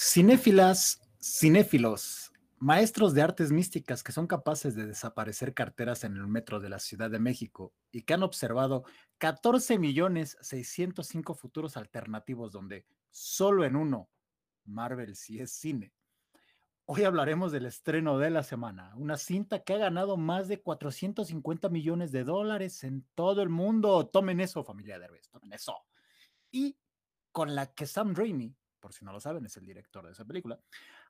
Cinéfilas, cinéfilos, maestros de artes místicas que son capaces de desaparecer carteras en el metro de la Ciudad de México y que han observado 14 millones 605 futuros alternativos donde solo en uno Marvel sí es cine. Hoy hablaremos del estreno de la semana, una cinta que ha ganado más de 450 millones de dólares en todo el mundo. Tomen eso, familia de Herbes, tomen eso. Y con la que Sam Raimi por si no lo saben, es el director de esa película,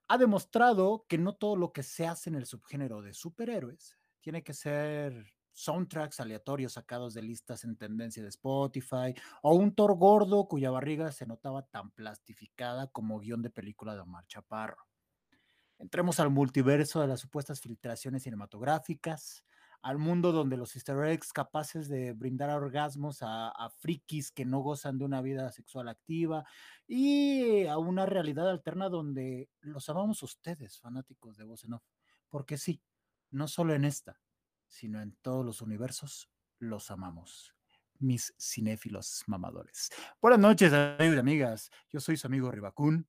ha demostrado que no todo lo que se hace en el subgénero de superhéroes tiene que ser soundtracks aleatorios sacados de listas en tendencia de Spotify o un Thor gordo cuya barriga se notaba tan plastificada como guion de película de Omar Chaparro. Entremos al multiverso de las supuestas filtraciones cinematográficas, al mundo donde los easter eggs capaces de brindar orgasmos a, frikis que no gozan de una vida sexual activa y a una realidad alterna donde los amamos ustedes, fanáticos de Voz en Off. Porque sí, no solo en esta, sino en todos los universos, los amamos. Mis cinéfilos mamadores. Buenas noches, amigos y amigas. Yo soy su amigo Ribacún.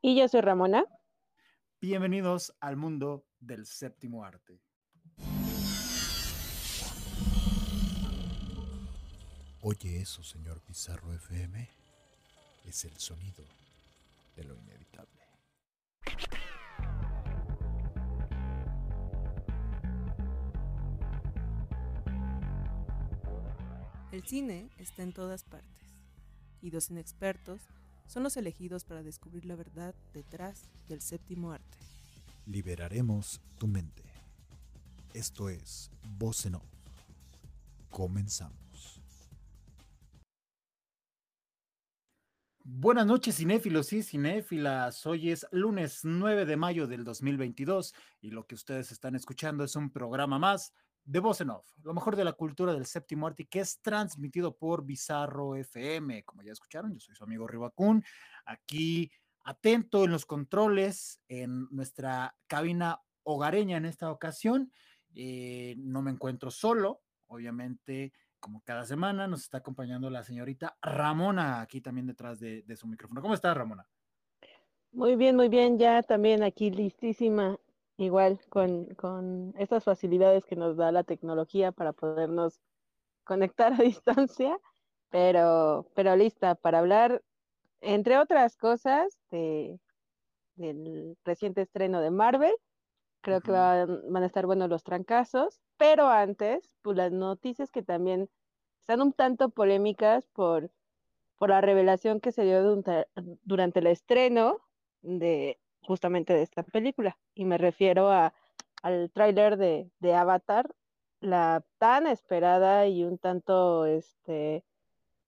Y yo soy Ramona. Bienvenidos al mundo del séptimo arte. Oye eso, señor Pizarro FM. Es el sonido de lo inevitable. El cine está en todas partes y dos inexpertos son los elegidos para descubrir la verdad detrás del séptimo arte. Liberaremos tu mente. Esto es Voz en. Comenzamos. Buenas noches, cinéfilos y cinéfilas. Hoy es lunes 9 de mayo del 2022 y lo que ustedes están escuchando es un programa más de Voz Off, lo mejor de la cultura del séptimo arte que es transmitido por Bizarro FM. Como ya escucharon, yo soy su amigo Ribacún, aquí atento en los controles en nuestra cabina hogareña en esta ocasión. Eh, no me encuentro solo, obviamente como cada semana, nos está acompañando la señorita Ramona, aquí también detrás de, su micrófono. ¿Cómo estás, Ramona? Muy bien, muy bien, ya también aquí listísima, igual con, estas facilidades que nos da la tecnología para podernos conectar a distancia, pero, pero lista para hablar, entre otras cosas, de, del reciente estreno de Marvel. Creo que van, van, a estar buenos los trancazos. Pero antes, pues las noticias que también están un tanto polémicas por, por la revelación que se dio durante, el estreno de justamente de esta película. Y me refiero a, al tráiler de, de Avatar, la tan esperada y un tanto, este,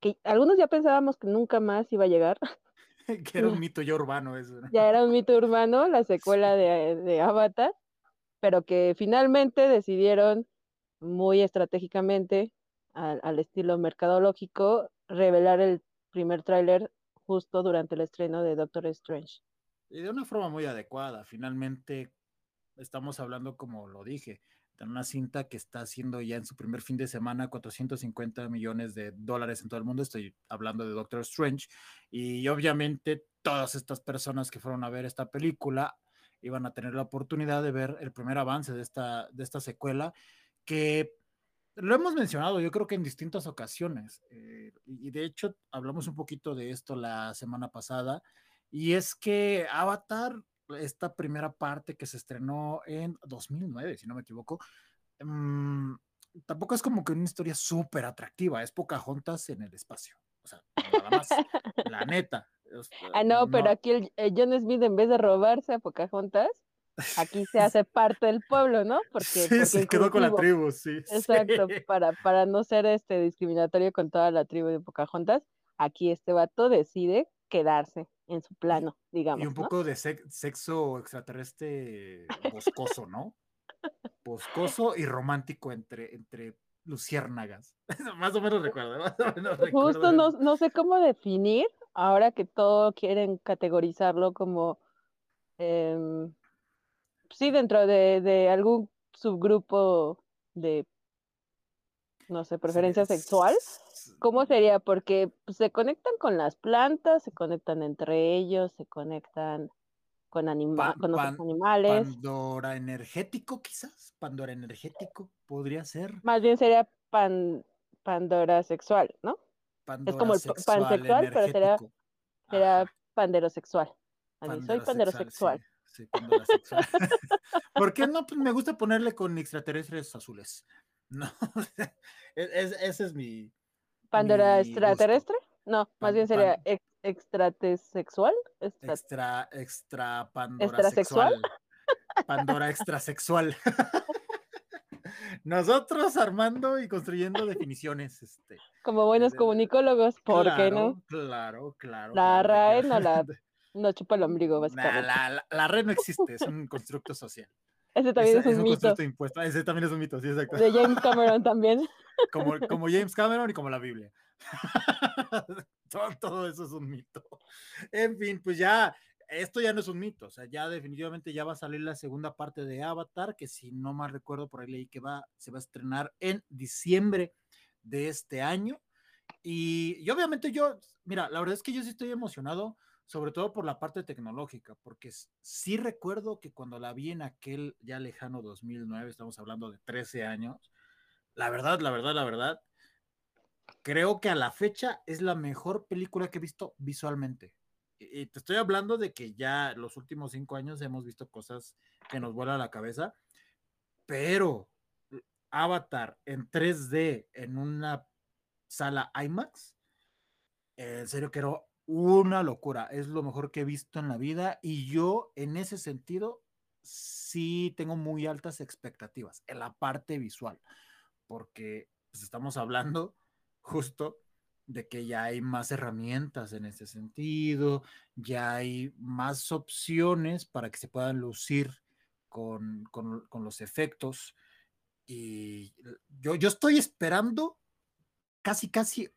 que algunos ya pensábamos que nunca más iba a llegar. que era un mito ya urbano eso. Ya era un mito urbano, la secuela de, de Avatar pero que finalmente decidieron muy estratégicamente, al, estilo mercadológico, revelar el primer tráiler justo durante el estreno de Doctor Strange. Y de una forma muy adecuada, finalmente estamos hablando, como lo dije, de una cinta que está haciendo ya en su primer fin de semana 450 millones de dólares en todo el mundo. Estoy hablando de Doctor Strange. Y obviamente todas estas personas que fueron a ver esta película iban a tener la oportunidad de ver el primer avance de esta, de esta secuela, que lo hemos mencionado yo creo que en distintas ocasiones, eh, y de hecho hablamos un poquito de esto la semana pasada, y es que Avatar, esta primera parte que se estrenó en 2009, si no me equivoco, mm, tampoco es como que una historia súper atractiva, es Pocahontas en el espacio. O sea, nada más, la neta. Ah, no, pero aquí el, John Smith, en vez de robarse a Pocahontas, aquí se hace parte del pueblo, ¿no? Porque, sí, se quedó con la tribu, sí. Exacto, Para, para no ser este discriminatorio con toda la tribu de Pocahontas, aquí este vato decide quedarse en su plano, digamos. Y un poco de sexo extraterrestre boscoso, ¿no? Boscoso y romántico entre, entre luciérnagas. más o menos recuerdo, más o menos recuerdo. Justo no, no sé cómo definir ahora que todo quieren categorizarlo como, em, sí, dentro de, algún subgrupo de, no sé, preferencia sexual, ¿Cómo sería? Porque pues, se conectan con las plantas, se conectan entre ellos, se conectan con, anima Pan- con otros pan- animales. Pandora energético, quizás. Pandora energético podría ser. Más bien sería pan, Pandora sexual, ¿no? Pandora como el sexual, pansexual, pero. Será Ajá, panderosexual. Así, soy panderosexual. Sí, sí, Pandora sexual. ¿Por qué no? Pues me gusta ponerle con extraterrestres azules. No, es- es- ese es mi. ¿Pandora mi extraterrestre? No, más Pan- bien sería pan- ex extratesexual. Extra- Extra, extra Pandora ¿Extrasexual? sexual. Pandora extrasexual. Nosotros armando y construyendo definiciones. Este, Como buenos de- comunicólogos, ¿por qué no? Claro, claro. La claro RAE claro. no la No chupa el ombligo, Nah, básicamente. la, la- la red no existe, es un constructo social. Ese también Es, es, es un un mito. constructo impuesto. Ese también es un mito, sí, exacto. De James Cameron también. Como, como James Cameron y como la Biblia. todo, todo eso es un mito. En fin, pues ya, esto ya no es un mito, o sea, ya definitivamente ya va a salir la segunda parte de Avatar, que si no mal recuerdo por ahí leí que va, se va a estrenar en diciembre de este año. Y, y obviamente yo, mira, la verdad es que yo sí estoy emocionado, sobre todo por la parte tecnológica, porque sí recuerdo que cuando la vi en aquel ya lejano 2009, estamos hablando de 13 años, la verdad, la verdad, la verdad, creo que a la fecha es la mejor película que he visto visualmente. Y te estoy hablando de que ya los últimos cinco años hemos visto cosas que nos vuelan la cabeza, pero Avatar en 3D en una sala IMAX, en serio que era una locura, es lo mejor que he visto en la vida y yo en ese sentido sí tengo muy altas expectativas en la parte visual, porque pues, estamos hablando justo de que ya hay más herramientas en ese sentido, ya hay más opciones para que se puedan lucir con, con, con los efectos. Y yo, yo estoy esperando casi, casi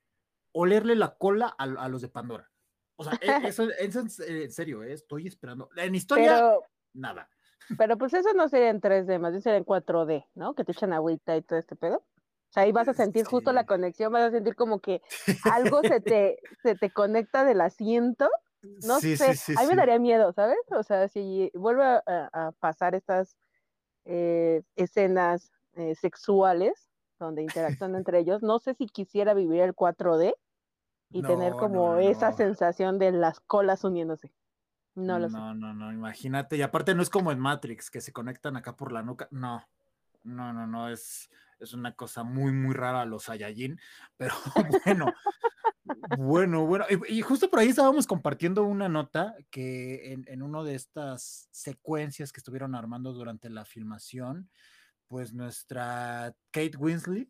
olerle la cola a, a los de Pandora. O sea, e- eso, eso en, en serio, eh, estoy esperando. En historia, Pero, nada. pero pues eso no sería en 3D, más bien sería en 4D, ¿no? Que te echan agüita y todo este pedo. O sea, ahí vas a sentir justo la conexión, vas a sentir como que algo se te, se te conecta del asiento. No Sí, sé, sí, sí, a mí me daría miedo, ¿sabes? O sea, si vuelve a, pasar estas eh, escenas eh, sexuales donde interactúan entre ellos, no sé si quisiera vivir el 4D y tener como no, esa no. sensación de las colas uniéndose. No lo sé. No, no, no, imagínate. Y aparte no es como en Matrix, que se conectan acá por la nuca. No, no, no, no, es, es una cosa muy, muy rara los Saiyajin. Pero bueno, bueno, bueno. Y, y justo por ahí estábamos compartiendo una nota que en, en una de estas secuencias que estuvieron armando durante la filmación, pues nuestra Kate Winslet,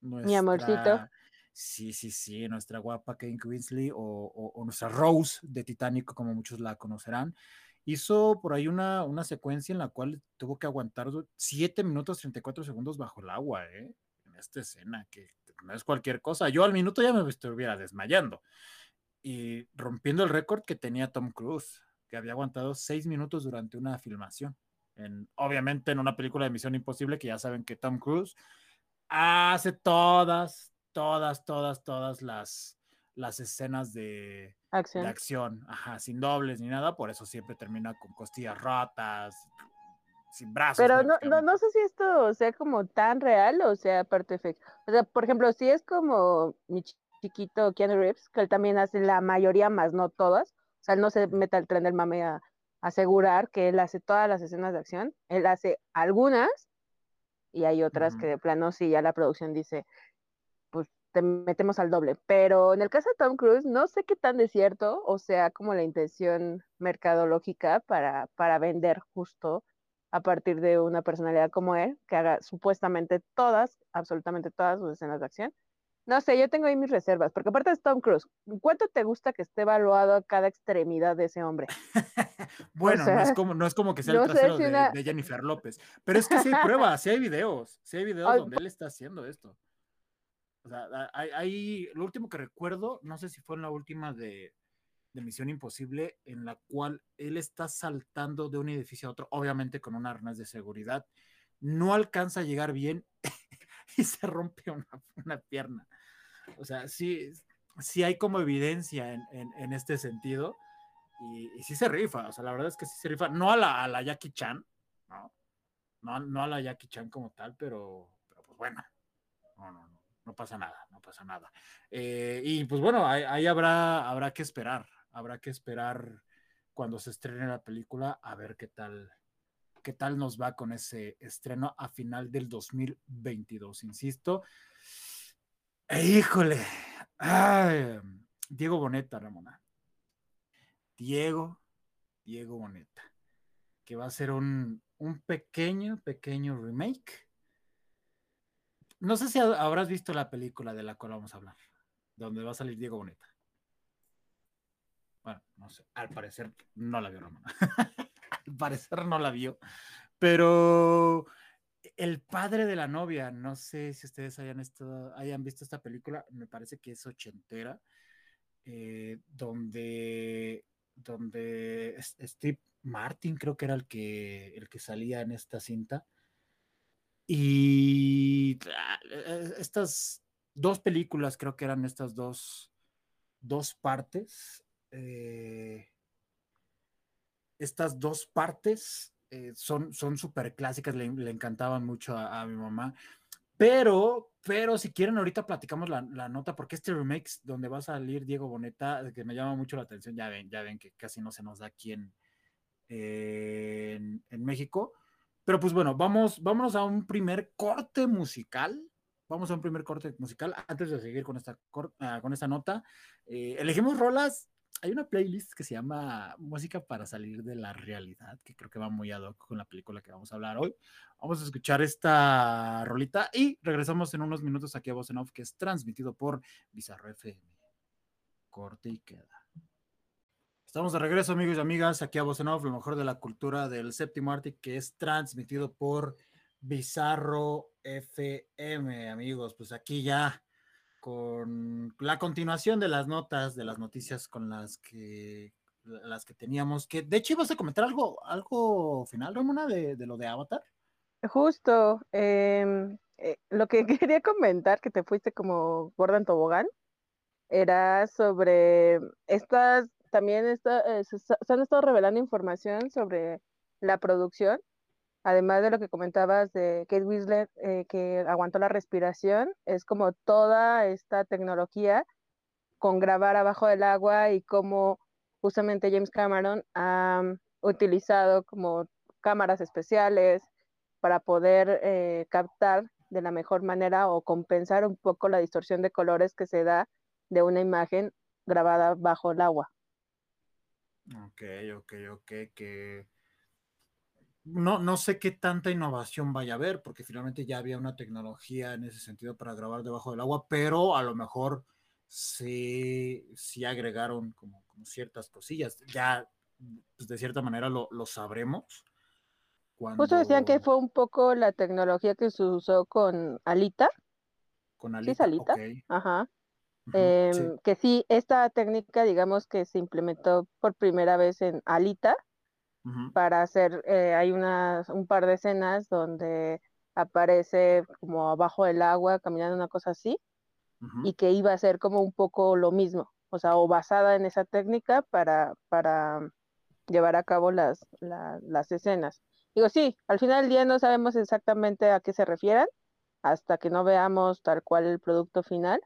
Mi amorcito. nuestra- Sí, sí, sí, nuestra guapa Kate Winslet o, o- o nuestra Rose de Titanic, como muchos la conocerán, hizo por ahí una, una secuencia en la cual tuvo que aguantar 7 minutos 34 segundos bajo el agua, ¿eh? En esta escena, que no es cualquier cosa. Yo al minuto ya me estuviera desmayando y rompiendo el récord que tenía Tom Cruise, que había aguantado 6 minutos durante una filmación. En, obviamente en una película de Misión Imposible, que ya saben que Tom Cruise hace todas, todas, todas, todas las, las escenas de, de Acción. acción, ajá, sin dobles ni nada, por eso siempre termina con costillas rotas, sin brazos. Pero no, no, no sé si esto sea como tan real o sea parte efecto. O sea, por ejemplo, si es como mi chi- chiquito Keanu Reeves, que él también hace la mayoría, más no todas. O sea, él no se mete al tren del mame a, asegurar que él hace todas las escenas de acción. Él hace algunas y hay otras que Ujú. de plano sí, ya la producción dice, te metemos al doble. Pero en el caso de Tom Cruise, no sé qué tan de cierto, o sea, como la intención mercadológica para, para vender justo a partir de una personalidad como él, que haga supuestamente todas, absolutamente todas sus escenas de acción. No sé, yo tengo ahí mis reservas, porque aparte es Tom Cruise. ¿Cuánto te gusta que esté evaluado a cada extremidad de ese hombre? Bueno, no, es como, no es como que sea no el trasero si de, una- de Jennifer López, pero es que sí hay pruebas, sí hay videos, sí hay videos donde él está haciendo esto. O sea, a- hay, hay- lo último que recuerdo, no sé si fue en la última de, de Misión Imposible, en la cual él está saltando de un edificio a otro, obviamente con un arnés de seguridad, no alcanza a llegar bien y se rompe una, una pierna. O sea, sí, sí hay como evidencia en, en, este sentido. Y, sí se rifa, o sea, la verdad es que sí se rifa. No a la, la Jackie Chan, ¿no? ¿no? No a la Jackie Chan como tal, pero, pero pues bueno. No, no, no, no pasa nada, no pasa nada. Eh, y pues bueno, ahí, habrá, habrá que esperar, habrá que esperar cuando se estrene la película a ver qué tal, qué tal nos va con ese estreno a final del 2022, insisto. E híjole, Diego Boneta, Ramona. Diego, Diego Boneta, que va a ser un, un pequeño, pequeño remake. No sé si habrás visto la película de la cual vamos a hablar, donde va a salir Diego Boneta. Bueno, no sé, al parecer no la vio Ramona. al parecer no la vio, pero el padre de la novia, no sé si ustedes hayan, estado, hayan visto esta película, me parece que es ochentera, eh, donde, donde Steve Martin creo que era el que, el que salía en esta cinta. Y ah, e-, estas dos películas, creo que eran estas dos, dos partes, eh, estas dos partes eh, son súper clásicas, le, encantaban mucho a, mi mamá. Pero, pero si quieren, ahorita platicamos la, nota, porque este remake donde va a salir Diego Boneta, que me llama mucho la atención, ya ven, ya ven que casi no se nos da aquí en, en, México. Pero pues bueno, vamos, vámonos a un primer corte musical. Vamos a un primer corte musical antes de seguir con esta, ah, con esta nota. Eh, elegimos rolas hay una playlist que se llama Música para salir de la realidad, que creo que va muy ad hoc con la película que vamos a hablar hoy. Vamos a escuchar esta rolita y regresamos en unos minutos aquí a Voz en Off, que es transmitido por Bizarro FM. Corte y queda. Estamos de regreso, amigos y amigas, aquí a Voz en Off, lo mejor de la cultura del séptimo arte, que es transmitido por Bizarro FM, amigos. Pues aquí ya con la continuación de las notas, de las noticias con las que las que teníamos, que de hecho ibas a comentar algo, algo final, Ramona, de, de lo de Avatar. Justo, em, eh, lo que quería comentar, que te fuiste como Gordon Tobogán, era sobre estas, también está, eh, se, han estado revelando información sobre la producción además de lo que comentabas de Kate Winslet, eh, que aguantó la respiración, es como toda esta tecnología con grabar abajo del agua y cómo justamente James Cameron ha utilizado como cámaras especiales para poder eh, captar de la mejor manera o compensar un poco la distorsión de colores que se da de una imagen grabada bajo el agua. Ok, ok, ok, que no, no sé qué tanta innovación vaya a haber, porque finalmente ya había una tecnología en ese sentido para grabar debajo del agua, pero a lo mejor sí, sí agregaron como, ciertas cosillas. Ya, pues de cierta manera lo, sabremos. Justo decían que fue un poco la tecnología que se usó con Alita. Con Alita. Alita? Ajá. Em, que sí, esta técnica, digamos que se implementó por primera vez en Alita para hacer, eh, hay unas, un par de escenas donde aparece como abajo del agua caminando una cosa así y que iba a ser como un poco lo mismo, o sea, o basada en esa técnica para, para llevar a cabo las, las escenas. Digo, sí, al final del día no sabemos exactamente a qué se refieran hasta que no veamos tal cual el producto final,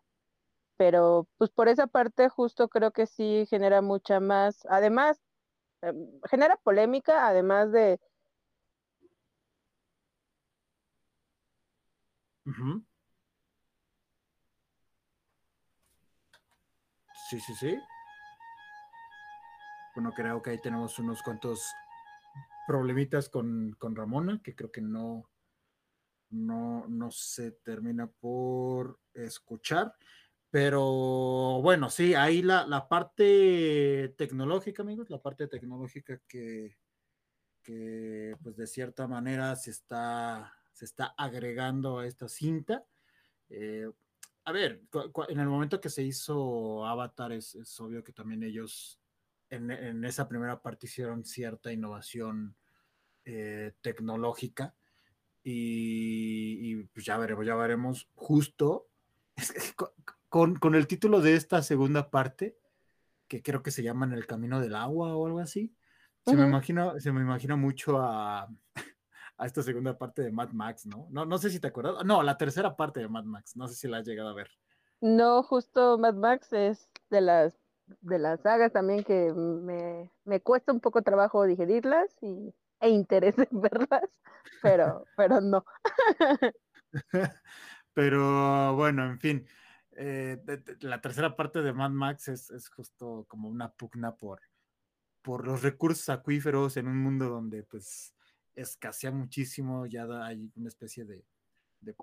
pero pues por esa parte justo creo que sí genera mucha más, además Em, genera polémica, además de... Sí, sí, sí. Bueno, creo que ahí tenemos unos cuantos problemitas con, con Ramona, que creo que no, no, no se termina por escuchar. Pero bueno, sí, ahí la, la parte tecnológica, amigos, la parte tecnológica que, que pues de cierta manera se está, se está agregando a esta cinta. Eh, a ver, en el momento que se hizo Avatar, es, es obvio que también ellos en, en, esa primera parte hicieron cierta innovación eh, tecnológica. Y, y, pues ya veremos, ya veremos justo con, con el título de esta segunda parte, que creo que se llama En el Camino del Agua o algo así, se, me, imagina, se me imagina mucho a, a esta segunda parte de Mad Max, ¿no? ¿no? No sé si te acuerdas. No, la tercera parte de Mad Max, no sé si la has llegado a ver. No, justo Mad Max es de las de las sagas también que me, me cuesta un poco trabajo digerirlas y, e interés en verlas, pero, pero no. pero bueno, en fin, eh, la tercera parte de Mad Max es, es, justo como una pugna por, por los recursos acuíferos en un mundo donde pues escasea muchísimo, ya hay una especie de, de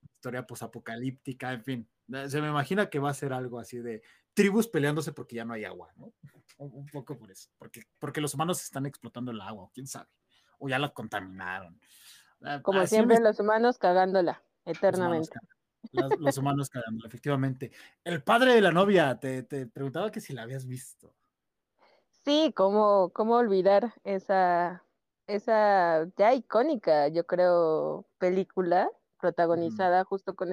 historia posapocalíptica, en fin, se me imagina que va a ser algo así de tribus peleándose porque ya no hay agua, ¿no? Un, poco por eso, porque, porque los humanos están explotando el agua, quién sabe, o ya la contaminaron. Ah, Como siempre, los humanos cagándola eternamente. Los humanos, cagándola, efectivamente. El padre de la novia, te, te, preguntaba que si la habías visto. Sí, cómo, cómo olvidar esa, esa ya icónica, yo creo, película protagonizada justo con,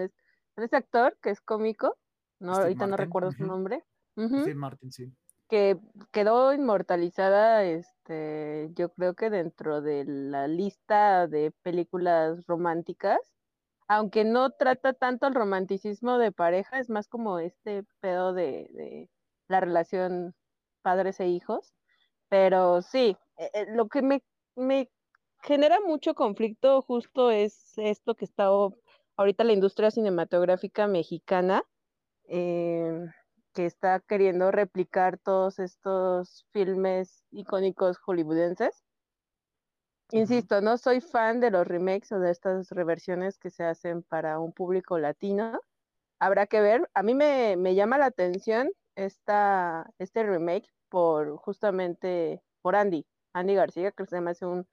con ese actor que es cómico no, ahorita no recuerdo su nombre. Sí, Martin, sí. Que quedó inmortalizada, este, yo creo que dentro de la lista de películas románticas, aunque no trata tanto el romanticismo de pareja, es más como este pedo de, de la relación padres e hijos. Pero sí, eh, eh, lo que me, me genera mucho conflicto justo es esto que está ahorita la industria cinematográfica mexicana, eh, que está queriendo replicar todos estos filmes icónicos hollywoodenses. Insisto, no soy fan de los remakes o de estas reversiones que se hacen para un público latino. Habrá que ver. A mí me, llama la atención esta, este remake por justamente por Andy, Andy García, que se me hace un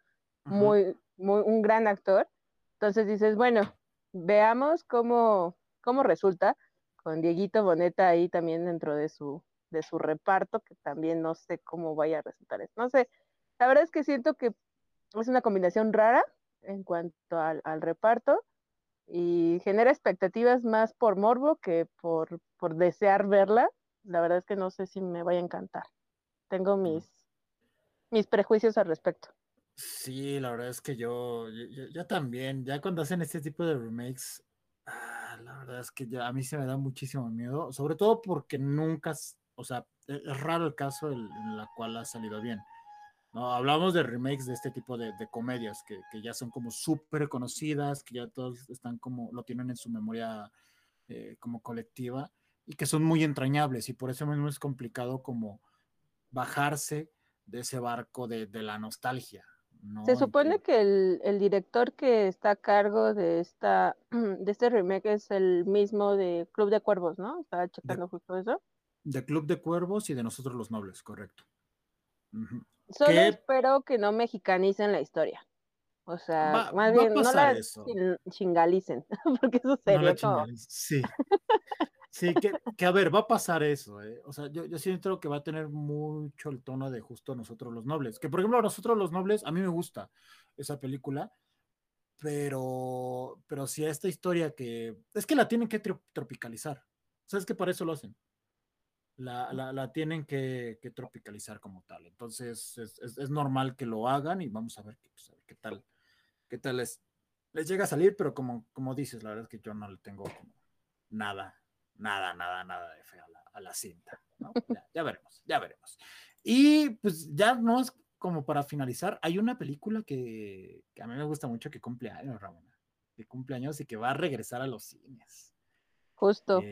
muy, muy, un gran actor. Entonces dices, bueno, veamos cómo, cómo resulta con Dieguito Boneta ahí también dentro de su, de su reparto, que también no sé cómo vaya a resultar. No sé, la verdad es que siento que es una combinación rara en cuanto al, reparto y genera expectativas más por morbo que por, por desear verla. La verdad es que no sé si me vaya a encantar. Tengo mm. mis, mis prejuicios al respecto. Sí, la verdad es que yo, yo, yo, también, ya cuando hacen este tipo de remakes, Ah, la verdad es que ya a mí se me da muchísimo miedo, sobre todo porque nunca, o sea, e, es raro el caso en, la cual ha salido bien. ¿No? Hablamos de remakes de este tipo de, comedias que, ya son como súper conocidas, que ya todos están como, lo tienen en su memoria eh, como colectiva y que son muy entrañables y por eso mismo es complicado como bajarse de ese barco de la nostalgia, se supone que el, director que está a cargo de esta de este remake es el mismo de Club de Cuervos, ¿no? Estaba checando justo eso. De Club de Cuervos y de Nosotros los Nobles, correcto. Solo espero que no mexicanicen la historia. O sea, más bien no la chingalicen, porque eso sería no Sí. Sí, que, que, a ver, va a pasar eso, ¿eh? O sea, yo, yo siento que va a tener mucho el tono de justo nosotros los nobles. Que por ejemplo, nosotros los nobles, a mí me gusta esa película, pero, pero si a esta historia que. Es que la tienen que tropicalizar. ¿Sabes que para eso lo hacen? La, la, la tienen que, que, tropicalizar como tal. Entonces, es, es, es, normal que lo hagan y vamos a ver, pues, a ver qué tal, qué tal les, les llega a salir, pero como, como dices, la verdad es que yo no le tengo como nada nada, nada, nada de fe a la, cinta. Ya, veremos, ya veremos. Y pues ya no es como para finalizar, hay una película que, a mí me gusta mucho que cumple años, Ramona, que cumple años y que va a regresar a los cines. Justo.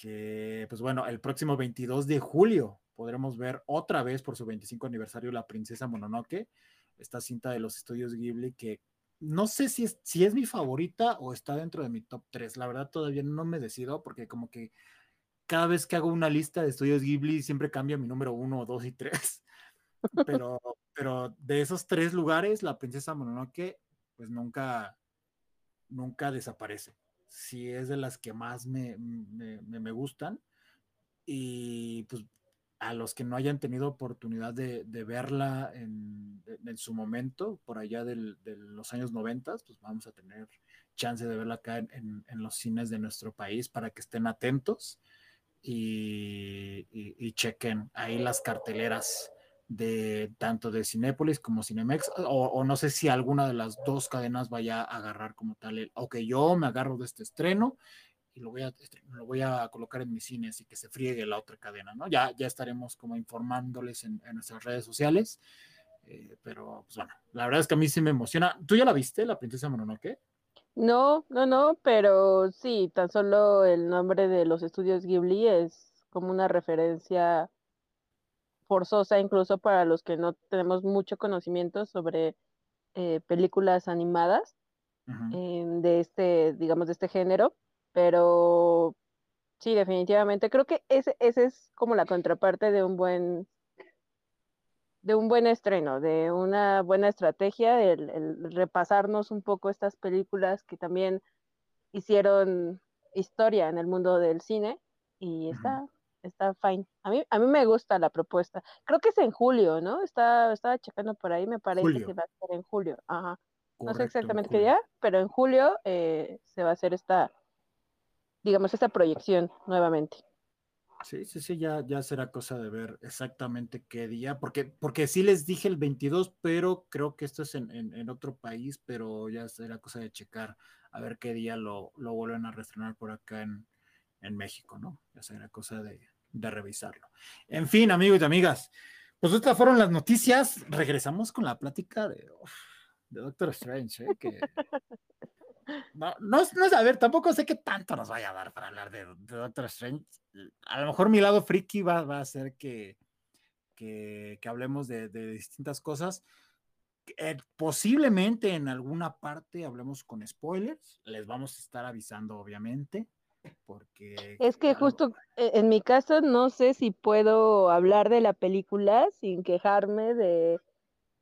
Que, pues bueno, el próximo 22 de julio podremos ver otra vez por su 25 aniversario La Princesa Mononoke, esta cinta de los estudios Ghibli que no sé si es, si es mi favorita o está dentro de mi top 3. La verdad todavía no me decido porque como que cada vez que hago una lista de estudios Ghibli siempre cambia mi número 1, 2 y 3. Pero, pero de esos tres lugares, la princesa Mononoke pues nunca, nunca desaparece. Sí es de las que más me, me, me gustan. Y pues a los que no hayan tenido oportunidad de, verla en, su momento, por allá de los años 90, pues vamos a tener chance de verla acá en, los cines de nuestro país para que estén atentos. y, chequen ahí las carteleras de tanto de Cinépolis como Cinemex, o, no sé si alguna de las dos cadenas vaya a agarrar como tal el, ok, yo me agarro de este estreno y lo voy a, lo voy a colocar en mi cine, así que se friegue la otra cadena, ¿no? Ya, ya estaremos como informándoles en, nuestras redes sociales, eh, pero pues bueno, la verdad es que a mí sí me emociona. ¿Tú ya la viste, La Princesa Mononoke? No, no, no, pero sí, tan solo el nombre de los estudios Ghibli es como una referencia forzosa incluso para los que no tenemos mucho conocimiento sobre eh, películas animadas de este, digamos, de este género, pero sí, definitivamente creo que ese, ese es como la contraparte de un buen de un buen estreno, de una buena estrategia, el, repasarnos un poco estas películas que también hicieron historia en el mundo del cine y está, está fine. A mí, a mí me gusta la propuesta. Creo que es en julio, ¿no? Está, estaba checando por ahí, me parece que va a ser en julio. Ajá. no sé exactamente qué día, pero en julio eh, se va a hacer esta, digamos, esta proyección nuevamente. Sí, sí, sí, ya, ya será cosa de ver exactamente qué día, porque, porque sí les dije el 22, pero creo que esto es en, otro país, pero ya será cosa de checar a ver qué día lo, lo vuelven a reestrenar por acá en, México, ¿no? Ya será cosa de, revisarlo. En fin, amigos y amigas, pues estas fueron las noticias. Regresamos con la plática de, de Doctor Strange, ¿eh? que no, no, es, no a ver, tampoco sé qué tanto nos vaya a dar para hablar de, Doctor Strange. A lo mejor mi lado friki va, va a hacer que, que, hablemos de, distintas cosas. Eh, posiblemente en alguna parte hablemos con spoilers. Les vamos a estar avisando, obviamente. Porque. Es que justo e, en mi caso no sé si puedo hablar de la película sin quejarme de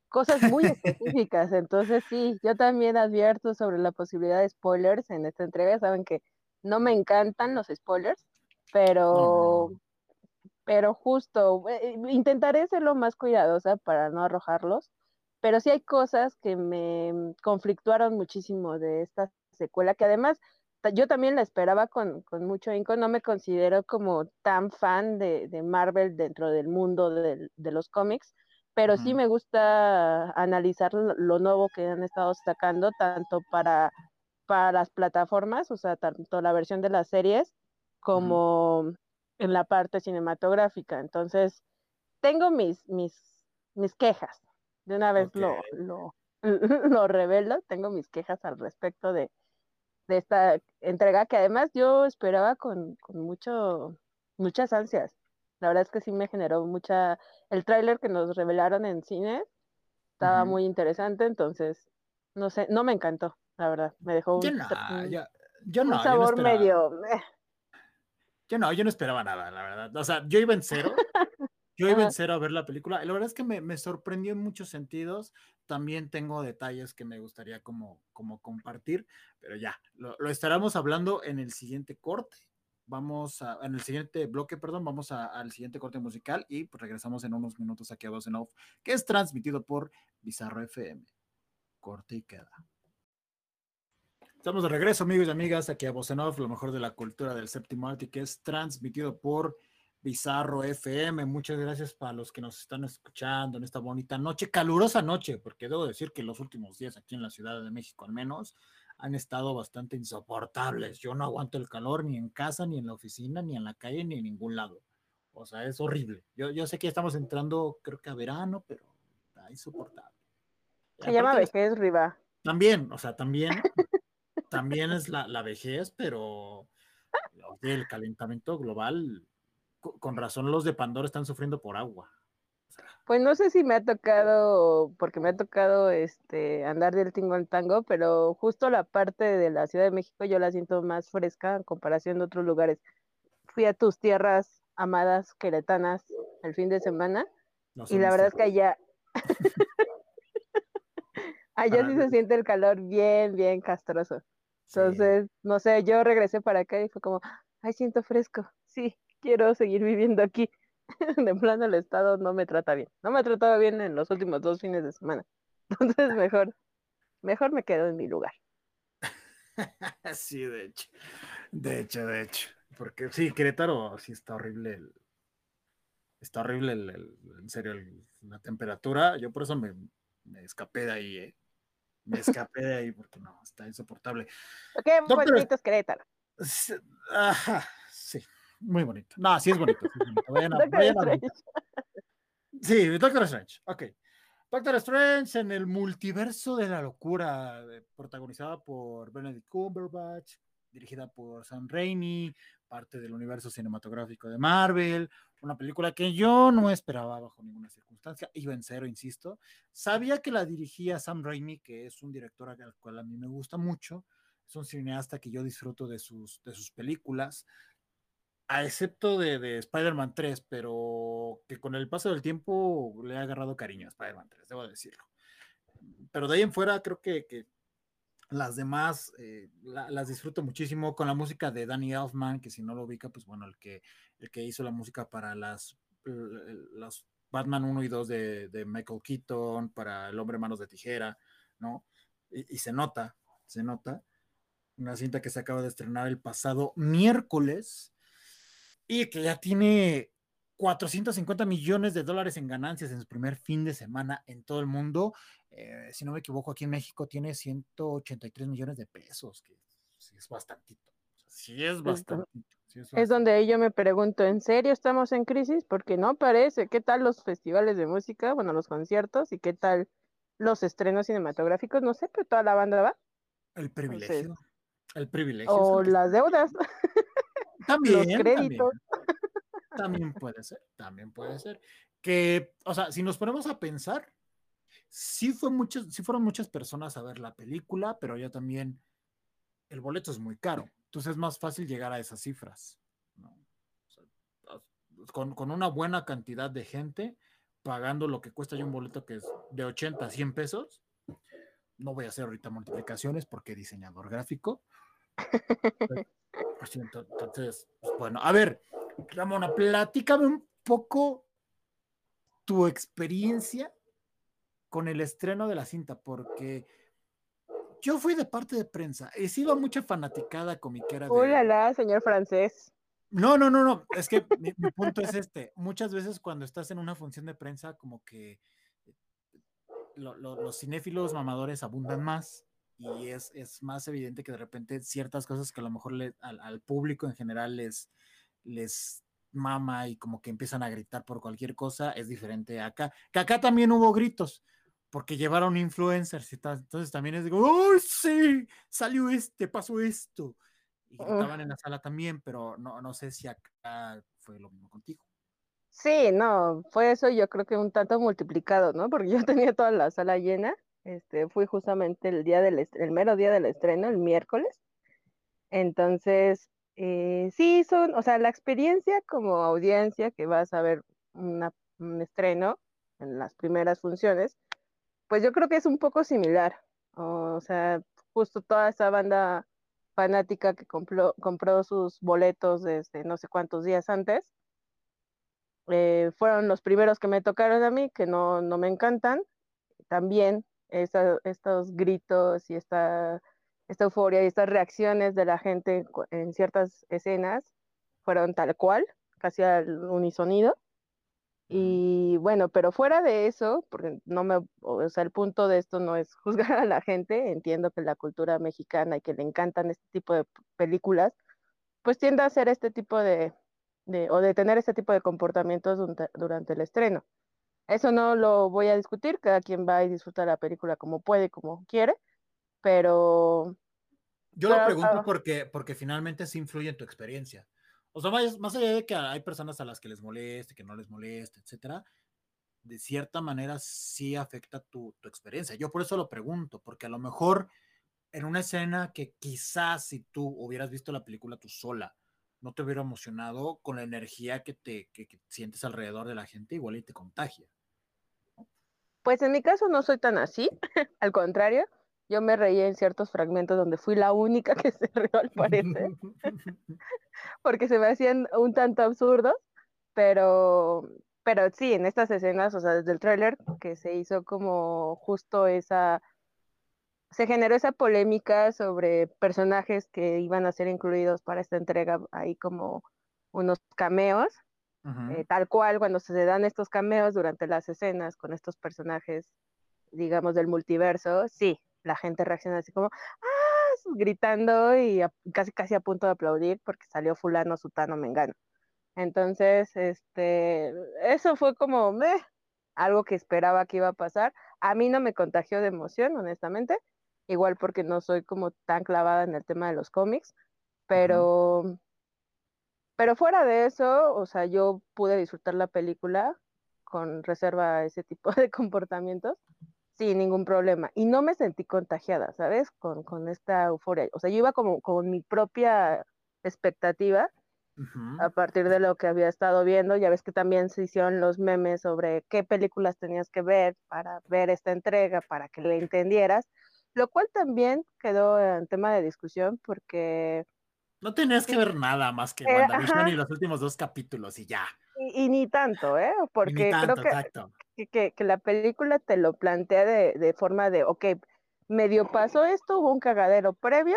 cosas muy específicas. Entonces, sí, yo también advierto sobre la posibilidad de spoilers en esta entrega. Saben que no me encantan los spoilers, pero, pero justo eh, intentaré ser lo más cuidadosa para no arrojarlos. Pero sí hay cosas que me conflictuaron muchísimo de esta secuela, que además yo también la esperaba con, mucho inco. No me considero como tan fan de, Marvel dentro del mundo de los cómics pero sí me gusta analizar lo nuevo que han estado sacando, tanto para, para las plataformas, o sea, tanto la versión de las series como en la parte cinematográfica. Entonces, tengo mis, mis, mis quejas. De una vez lo, lo, lo revelo, tengo mis quejas al respecto de, de esta entrega que además yo esperaba con, con mucho, muchas ansias. La verdad es que sí me generó mucha... El tráiler que nos revelaron en cine estaba muy interesante, entonces, no sé, no me encantó, la verdad. Me dejó un, yo, no, sabor medio... Yo no, yo no esperaba nada, la verdad. O sea, yo iba en cero. Yo iba en cero a ver la película. La verdad es que me, sorprendió en muchos sentidos. También tengo detalles que me gustaría como, como compartir, pero ya, lo, lo estaremos hablando en el siguiente corte vamos a, en el siguiente bloque, perdón, vamos al siguiente corte musical y pues regresamos en unos minutos aquí a Voz en Off, que es transmitido por Bizarro FM. Corte y queda. Estamos de regreso, amigos y amigas, aquí a Voz en Off, lo mejor de la cultura del séptimo arte, que es transmitido por Bizarro FM. Muchas gracias para los que nos están escuchando en esta bonita noche, calurosa noche, porque debo decir que los últimos días aquí en la Ciudad de México al menos han estado bastante insoportables. Yo no aguanto el calor ni en casa, ni en la oficina, ni en la calle, ni en ningún lado. O sea, es horrible. Yo, yo sé que estamos entrando, creo que a verano, pero está insoportable. Se llama vejez, Riva. También, o sea, también, también es la, la vejez, pero el calentamiento global, con razón los de Pandora están sufriendo por agua. Pues no sé si me ha tocado, porque me ha tocado este andar del tingo al tango, pero justo la parte de la Ciudad de México yo la siento más fresca en comparación de otros lugares. Fui a tus tierras amadas queretanas el fin de semana y la verdad es que allá allá sí se siente el calor bien, bien castroso. Entonces, no sé, yo regresé para acá y fue como, ay, siento fresco, sí, quiero seguir viviendo aquí. de plano el Estado no me trata bien. No me ha tratado bien en los últimos dos fines de semana. Entonces mejor, mejor me quedo en mi lugar. sí, de hecho. De hecho, de hecho. porque sí, Querétaro sí está horrible. el- está horrible, el- el- en serio, el- la temperatura. Yo por eso me, me escapé de ahí, ¿eh? Me escapé de ahí porque no, está insoportable. Qué Doctor- bonito es Querétaro. Sí, Ajá, muy bonito. No, sí es bonito. sí es bonito. Vayan a- vayan. Sí, Doctor Strange, ok. Doctor Strange en el multiverso de la locura, protagonizada por Benedict Cumberbatch, dirigida por Sam Raimi, parte del universo cinematográfico de Marvel, una película que yo no esperaba bajo ninguna circunstancia, iba en cero, insisto. Sabía que la dirigía Sam Raimi, que es un director al cual a mí me gusta mucho, es un cineasta que yo disfruto de sus, de sus películas, a excepto de, de Spider-Man 3, pero que con el paso del tiempo le ha agarrado cariño a Spider-Man 3, debo decirlo. Pero de ahí en fuera creo que, que las demás eh, la- las disfruto muchísimo con la música de Danny Elfman, que si no lo ubica, pues bueno, el que, el que hizo la música para las, las Batman 1 y 2 de, de Michael Keaton, para El hombre manos de tijera, ¿no? Y, y se nota, se nota. Una cinta que se acaba de estrenar el pasado miércoles y que ya tiene 450 millones de dólares en ganancias en su primer fin de semana en todo el mundo. Eh, si no me equivoco, aquí en México tiene 183 millones de pesos, que sí es bastantito. O sea, Sí es bastantito. sí es donde yo me pregunto, ¿en serio estamos en crisis? Porque no parece. ¿Qué tal los festivales de música? Bueno, los conciertos y qué tal los estrenos cinematográficos? No sé, pero toda la banda va. El privilegio. El privilegio. O el que- las deudas. También, los créditos. También, también puede ser, también puede ser. Que, o sea, si nos ponemos a pensar, sí, fue muchas, sí fueron muchas personas a ver la película, pero ya también el boleto es muy caro. Entonces es más fácil llegar a esas cifras. ¿no? O sea, con, con una buena cantidad de gente pagando lo que cuesta ya un boleto que es de 80 a 100 pesos. No voy a hacer ahorita multiplicaciones porque diseñador gráfico. Entonces, pues, bueno, a ver, Ramona, platícame un poco tu experiencia con el estreno de la cinta, porque yo fui de parte de prensa, he sido mucha fanaticada comiquera de... ¡Hola, la, señor francés! No, no, no, no, es que mi, mi punto es este, muchas veces cuando estás en una función de prensa, como que lo- lo- los cinéfilos mamadores abundan más y es, es más evidente que de repente ciertas cosas que a lo mejor le- al, al público en general les, les mama y como que empiezan a gritar por cualquier cosa, es diferente acá. Que acá también hubo gritos porque llevaron influencers y tal. Entonces también es digo, ¡oh, sí! Salió este, pasó esto. Y gritaban en la sala también, pero no, no sé si acá fue lo mismo contigo. Sí, no, fue eso yo creo que un tanto multiplicado, ¿no? Porque yo tenía toda la sala llena. Este, fui justamente el día del el mero día del estreno, el miércoles. Entonces, eh, sí, son, o sea, la experiencia como audiencia que vas a ver una- un estreno en las primeras funciones, pues yo creo que es un poco similar. O sea, justo toda esa banda fanática que compró, compró sus boletos desde no sé cuántos días antes, eh, fueron los primeros que me tocaron a mí, que no, no me encantan. También esa- estos gritos y esta, esta euforia y estas reacciones de la gente en ciertas escenas fueron tal cual, casi al unisonido. Y bueno, pero fuera de eso, porque no me, o sea, el punto de esto no es juzgar a la gente, entiendo que la cultura mexicana y que le encantan este tipo de películas, pues tiende a hacer este tipo de, de o de tener este tipo de comportamientos durante, durante el estreno. Eso no lo voy a discutir, cada quien va y disfruta la película como puede, como quiere, pero Yo lo pregunto claro. porque, porque finalmente sí influye en tu experiencia. O sea, más, más allá de que hay personas a las que les moleste, que no les moleste, etcétera, de cierta manera sí afecta tu, tu experiencia. Yo por eso lo pregunto, porque a lo mejor en una escena que quizás si tú hubieras visto la película tú sola, no te hubiera emocionado con la energía que te que, que sientes alrededor de la gente, igual y te contagia. Pues en mi caso no soy tan así, al contrario, yo me reí en ciertos fragmentos donde fui la única que se rió al parecer, porque se me hacían un tanto absurdos, pero, pero sí, en estas escenas, o sea, desde el tráiler que se hizo como justo esa, se generó esa polémica sobre personajes que iban a ser incluidos para esta entrega, ahí como unos cameos, eh, tal cual cuando se dan estos cameos durante las escenas con estos personajes, digamos, del multiverso, sí, la gente reacciona así como, ¡ah! gritando y casi casi a punto de aplaudir porque salió fulano, sutano, mengano. Entonces, este, eso fue como, meh, algo que esperaba que iba a pasar. A mí no me contagió de emoción, honestamente, igual porque no soy como tan clavada en el tema de los cómics, pero, pero fuera de eso, o sea, yo pude disfrutar la película con reserva a ese tipo de comportamientos sin ningún problema. Y no me sentí contagiada, ¿sabes? Con, con esta euforia. O sea, yo iba como con mi propia expectativa a partir de lo que había estado viendo. Ya ves que también se hicieron los memes sobre qué películas tenías que ver para ver esta entrega, para que le entendieras, lo cual también quedó en tema de discusión porque... No tenías que ver nada más que eh, WandaVision y los últimos dos capítulos y ya. Y, ni tanto, ¿eh? Porque creo que, que, que, la película te lo plantea de, de forma de, ok, medio pasó esto, hubo un cagadero previo,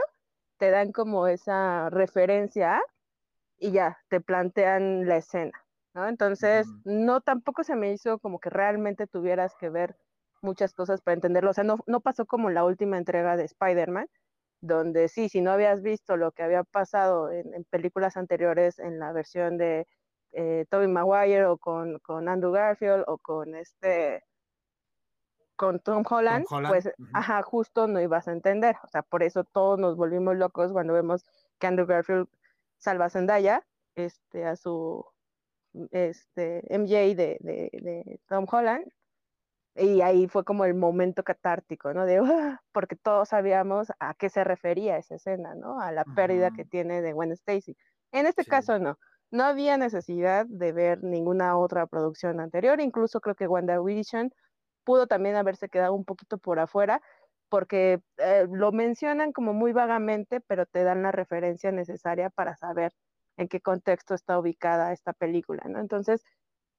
te dan como esa referencia y ya, te plantean la escena, ¿no? Entonces, no tampoco se me hizo como que realmente tuvieras que ver muchas cosas para entenderlo. O sea, no, no pasó como la última entrega de Spider-Man, donde sí, si no habías visto lo que había pasado en, películas anteriores en la versión de eh, Tobey Maguire o con, con, Andrew Garfield o con este con Tom Holland, pues ajá, justo no ibas a entender. O sea, por eso todos nos volvimos locos cuando vemos que Andrew Garfield salva a Zendaya, este, a su este, MJ de, de, Tom Holland, y ahí fue como el momento catártico, ¿no? De, ¡ah! porque todos sabíamos a qué se refería esa escena, ¿no? A la pérdida que tiene de Gwen Stacy. En este caso no, no había necesidad de ver ninguna otra producción anterior, incluso creo que WandaVision pudo también haberse quedado un poquito por afuera, porque eh, lo mencionan como muy vagamente, pero te dan la referencia necesaria para saber en qué contexto está ubicada esta película, ¿no? Entonces,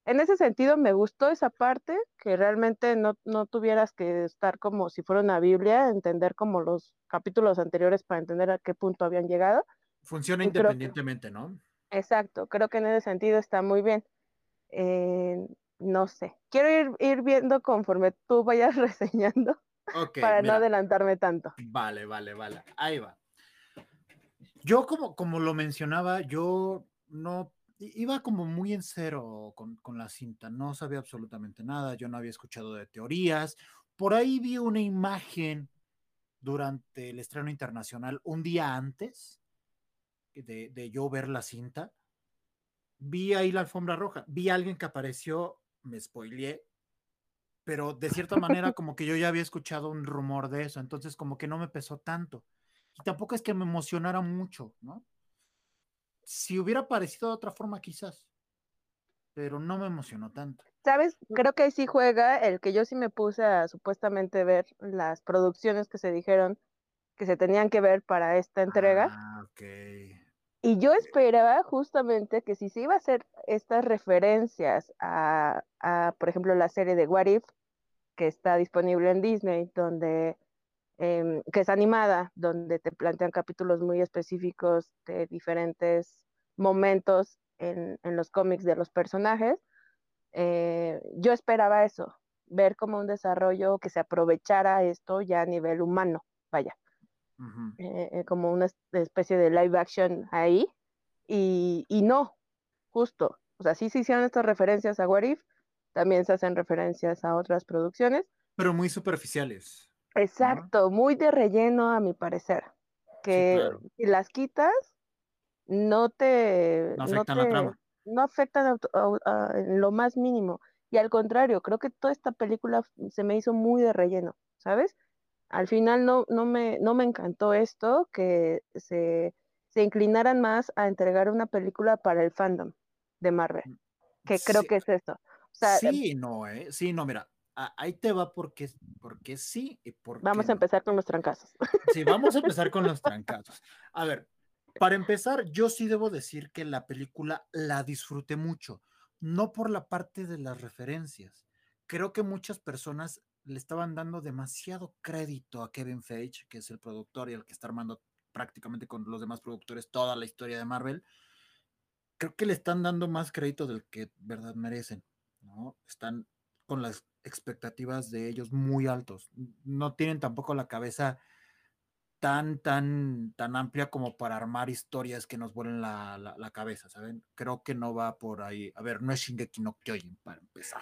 en ese sentido me gustó esa parte, que realmente no, no tuvieras que estar como si fuera una Biblia, entender como los capítulos anteriores para entender a qué punto habían llegado. Funciona independientemente, ¿no? Exacto, creo que en ese sentido está muy bien. Eh, no sé, quiero ir, ir viendo conforme tú vayas reseñando para no adelantarme tanto. Vale, vale, vale. Ahí va. Yo, como, como lo mencionaba, yo no iba como muy en cero con, con, la cinta, no sabía absolutamente nada, yo no había escuchado de teorías. Por ahí vi una imagen durante el estreno internacional un día antes de, de yo ver la cinta. Vi ahí la alfombra roja, vi a alguien que apareció, me spoileé, pero de cierta manera como que yo ya había escuchado un rumor de eso, entonces como que no me pesó tanto. Y tampoco es que me emocionara mucho, ¿no? Si hubiera parecido de otra forma quizás, pero no me emocionó tanto. ¿Sabes? Creo que ahí sí juega el que yo sí me puse a supuestamente ver las producciones que se dijeron que se tenían que ver para esta entrega. Ah, ok. Y yo esperaba justamente que si se iba a hacer estas referencias a, por ejemplo, la serie de What If, que está disponible en Disney, donde em, que es animada, donde te plantean capítulos muy específicos de diferentes momentos en, los cómics de los personajes, eh, yo esperaba eso, ver como un desarrollo que se aprovechara esto ya a nivel humano, vaya. Eh, eh, como una especie de live action ahí, y, no, justo, o sea, sí se hicieron estas referencias a What If, también se hacen referencias a otras producciones. Pero muy superficiales. Exacto, muy de relleno a mi parecer, que si las quitas, no te... No afectan la trama. No afectan en lo más mínimo. Y al contrario, creo que toda esta película se me hizo muy de relleno, ¿sabes? al final no, no, me, no me encantó esto, que se, inclinaran más a entregar una película para el fandom de Marvel, mm, que creo que es esto. sí, no, ¿eh? Sí, no, mira, ahí te va porque, porque sí y porque Vamos a empezar con los trancazos. Sí, vamos a empezar con los trancazos. A ver, para empezar, yo sí debo decir que la película la disfruté mucho, no por la parte de las referencias. Creo que muchas personas le estaban dando demasiado crédito a Kevin Feige, que es el productor y el que está armando prácticamente con los demás productores toda la historia de Marvel. Creo que le están dando más crédito del que verdad merecen, ¿no? Están con las expectativas de ellos muy altos. No tienen tampoco la cabeza tan, tan, tan amplia como para armar historias que nos vuelen la, la, cabeza, ¿saben? Creo que no va por ahí. A ver, no es Shingeki no Kyojin para empezar.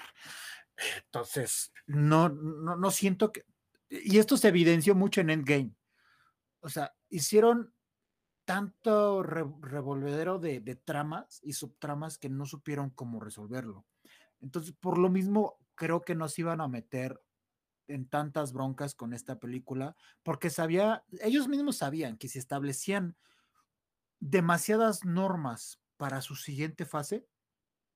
Entonces, no, no, no siento que... Y esto se evidenció mucho en Endgame. O sea, hicieron tanto revolvedero de, de, tramas y subtramas que no supieron cómo resolverlo. Entonces, por lo mismo, creo que nos iban a meter en tantas broncas con esta película, porque sabía, ellos mismos sabían que si establecían demasiadas normas para su siguiente fase,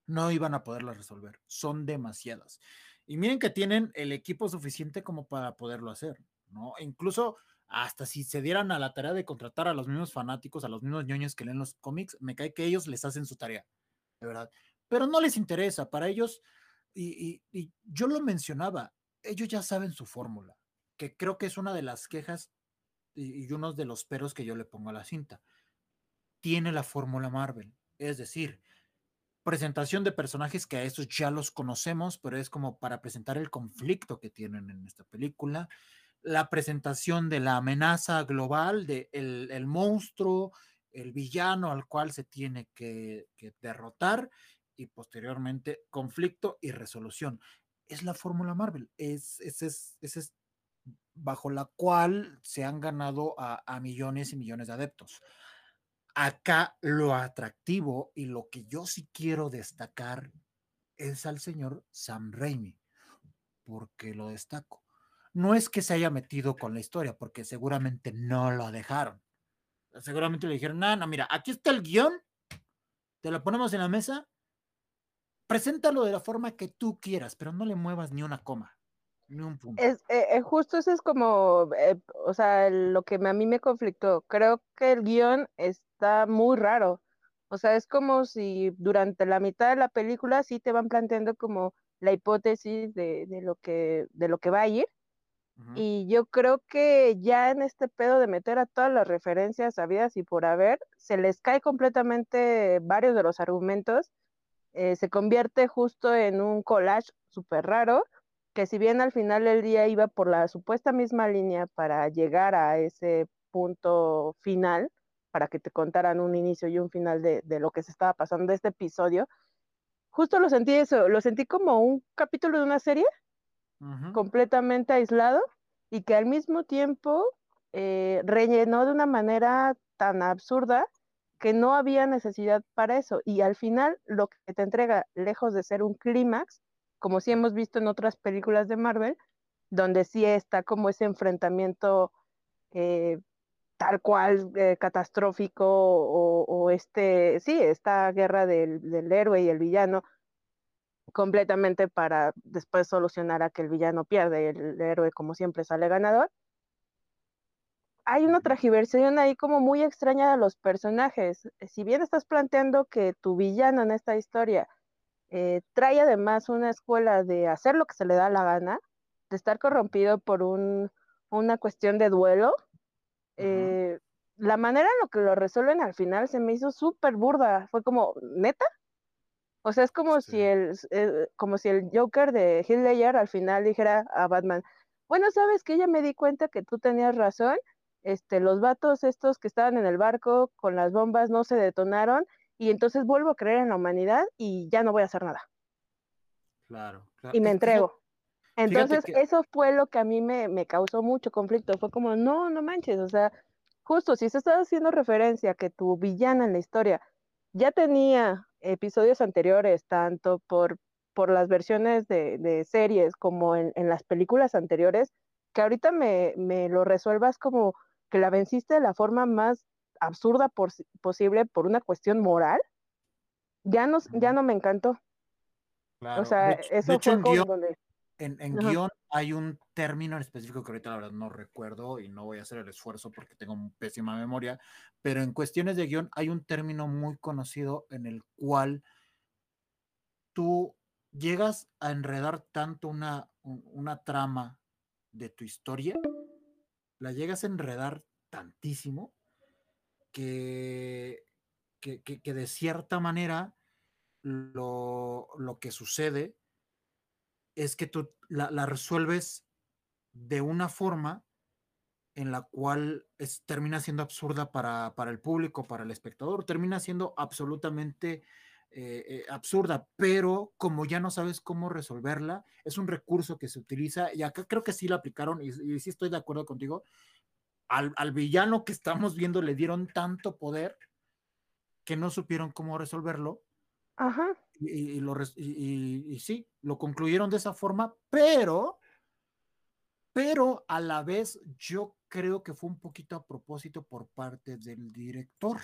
no iban a poderlas resolver. Son demasiadas. Y miren que tienen el equipo suficiente como para poderlo hacer, ¿no? E incluso hasta si se dieran a la tarea de contratar a los mismos fanáticos, a los mismos ñoños que leen los cómics, me cae que ellos les hacen su tarea, de verdad. Pero no les interesa, para ellos, y, yo lo mencionaba, ellos ya saben su fórmula, que creo que es una de las quejas y, y uno de los peros que yo le pongo a la cinta. Tiene la fórmula Marvel, es decir, presentación de personajes que a estos ya los conocemos, pero es como para presentar el conflicto que tienen en esta película, la presentación de la amenaza global, de el, monstruo, el villano al cual se tiene que, derrotar y posteriormente conflicto y resolución. Es la fórmula Marvel, es, es, es, bajo la cual se han ganado a, a millones y millones de adeptos. Acá lo atractivo y lo que yo sí quiero destacar es al señor Sam Raimi, porque lo destaco no es que se haya metido con la historia, porque seguramente no lo dejaron. Seguramente le dijeron, no, no, mira, aquí está el guion, te lo ponemos en la mesa, preséntalo de la forma que tú quieras, pero no le muevas ni una coma, ni un punto. Es, eh, eh, justo eso es como, eh, o sea, lo que a mí me conflictó. Creo que el guion está muy raro. O sea, es como si durante la mitad de la película sí te van planteando como la hipótesis de, de lo, que, de lo que va a ir, y yo creo que ya en este pedo de meter a todas las referencias habidas y por haber, se les cae completamente varios de los argumentos. Eh, se convierte justo en un collage súper raro, que si bien al final del día iba por la supuesta misma línea para llegar a ese punto final, para que te contaran un inicio y un final de, de lo que se estaba pasando de este episodio, justo lo sentí eso, lo sentí como un capítulo de una serie completamente aislado y que al mismo tiempo eh, rellenó de una manera tan absurda que no había necesidad para eso. Y al final lo que te entrega, lejos de ser un clímax, como sí hemos visto en otras películas de Marvel, donde sí está como ese enfrentamiento eh, tal cual eh, catastrófico o, este, sí, esta guerra del, del, héroe y el villano, completamente para después solucionar a que el villano pierde y el héroe como siempre sale ganador. Hay una tragiversión ahí como muy extraña de los personajes. Si bien estás planteando que tu villano en esta historia eh, trae además una escuela de hacer lo que se le da la gana, de estar corrompido por un, una cuestión de duelo, eh, la manera en lo que lo resuelven al final se me hizo súper burda. Fue como, neta, o sea, es como si el, eh, como si el Joker de Heath Ledger al final dijera a Batman, bueno, sabes que ya me di cuenta que tú tenías razón, este, los vatos estos que estaban en el barco con las bombas no se detonaron y entonces vuelvo a creer en la humanidad y ya no voy a hacer nada. Claro, claro. Y me entrego. Entonces, eso fue lo que a mí me, me, causó mucho conflicto. Fue como, no, no manches, o sea, justo si se está haciendo referencia a que tu villana en la historia ya tenía episodios anteriores, tanto por, por las versiones de, series como en, las películas anteriores, que ahorita me, lo resuelvas como que la venciste de la forma más absurda posible por una cuestión moral, ya no, ya no me encantó. O sea, eso fue como donde... En, en guion hay un término en específico que ahorita la verdad no recuerdo y no voy a hacer el esfuerzo porque tengo pésima memoria, pero en cuestiones de guion hay un término muy conocido en el cual tú llegas a enredar tanto una, una trama de tu historia, la llegas a enredar tantísimo que, que, que, de cierta manera lo, lo, que sucede es que tú la, la resuelves de una forma en la cual es, termina siendo absurda para, para, el público, para el espectador, termina siendo absolutamente eh, eh, absurda, pero como ya no sabes cómo resolverla, es un recurso que se utiliza y acá creo que sí la aplicaron y, y sí estoy de acuerdo contigo. Al, al, villano que estamos viendo le dieron tanto poder que no supieron cómo resolverlo. Ajá. Y, y lo, y, sí, lo concluyeron de esa forma, pero, pero a la vez yo creo que fue un poquito a propósito por parte del director,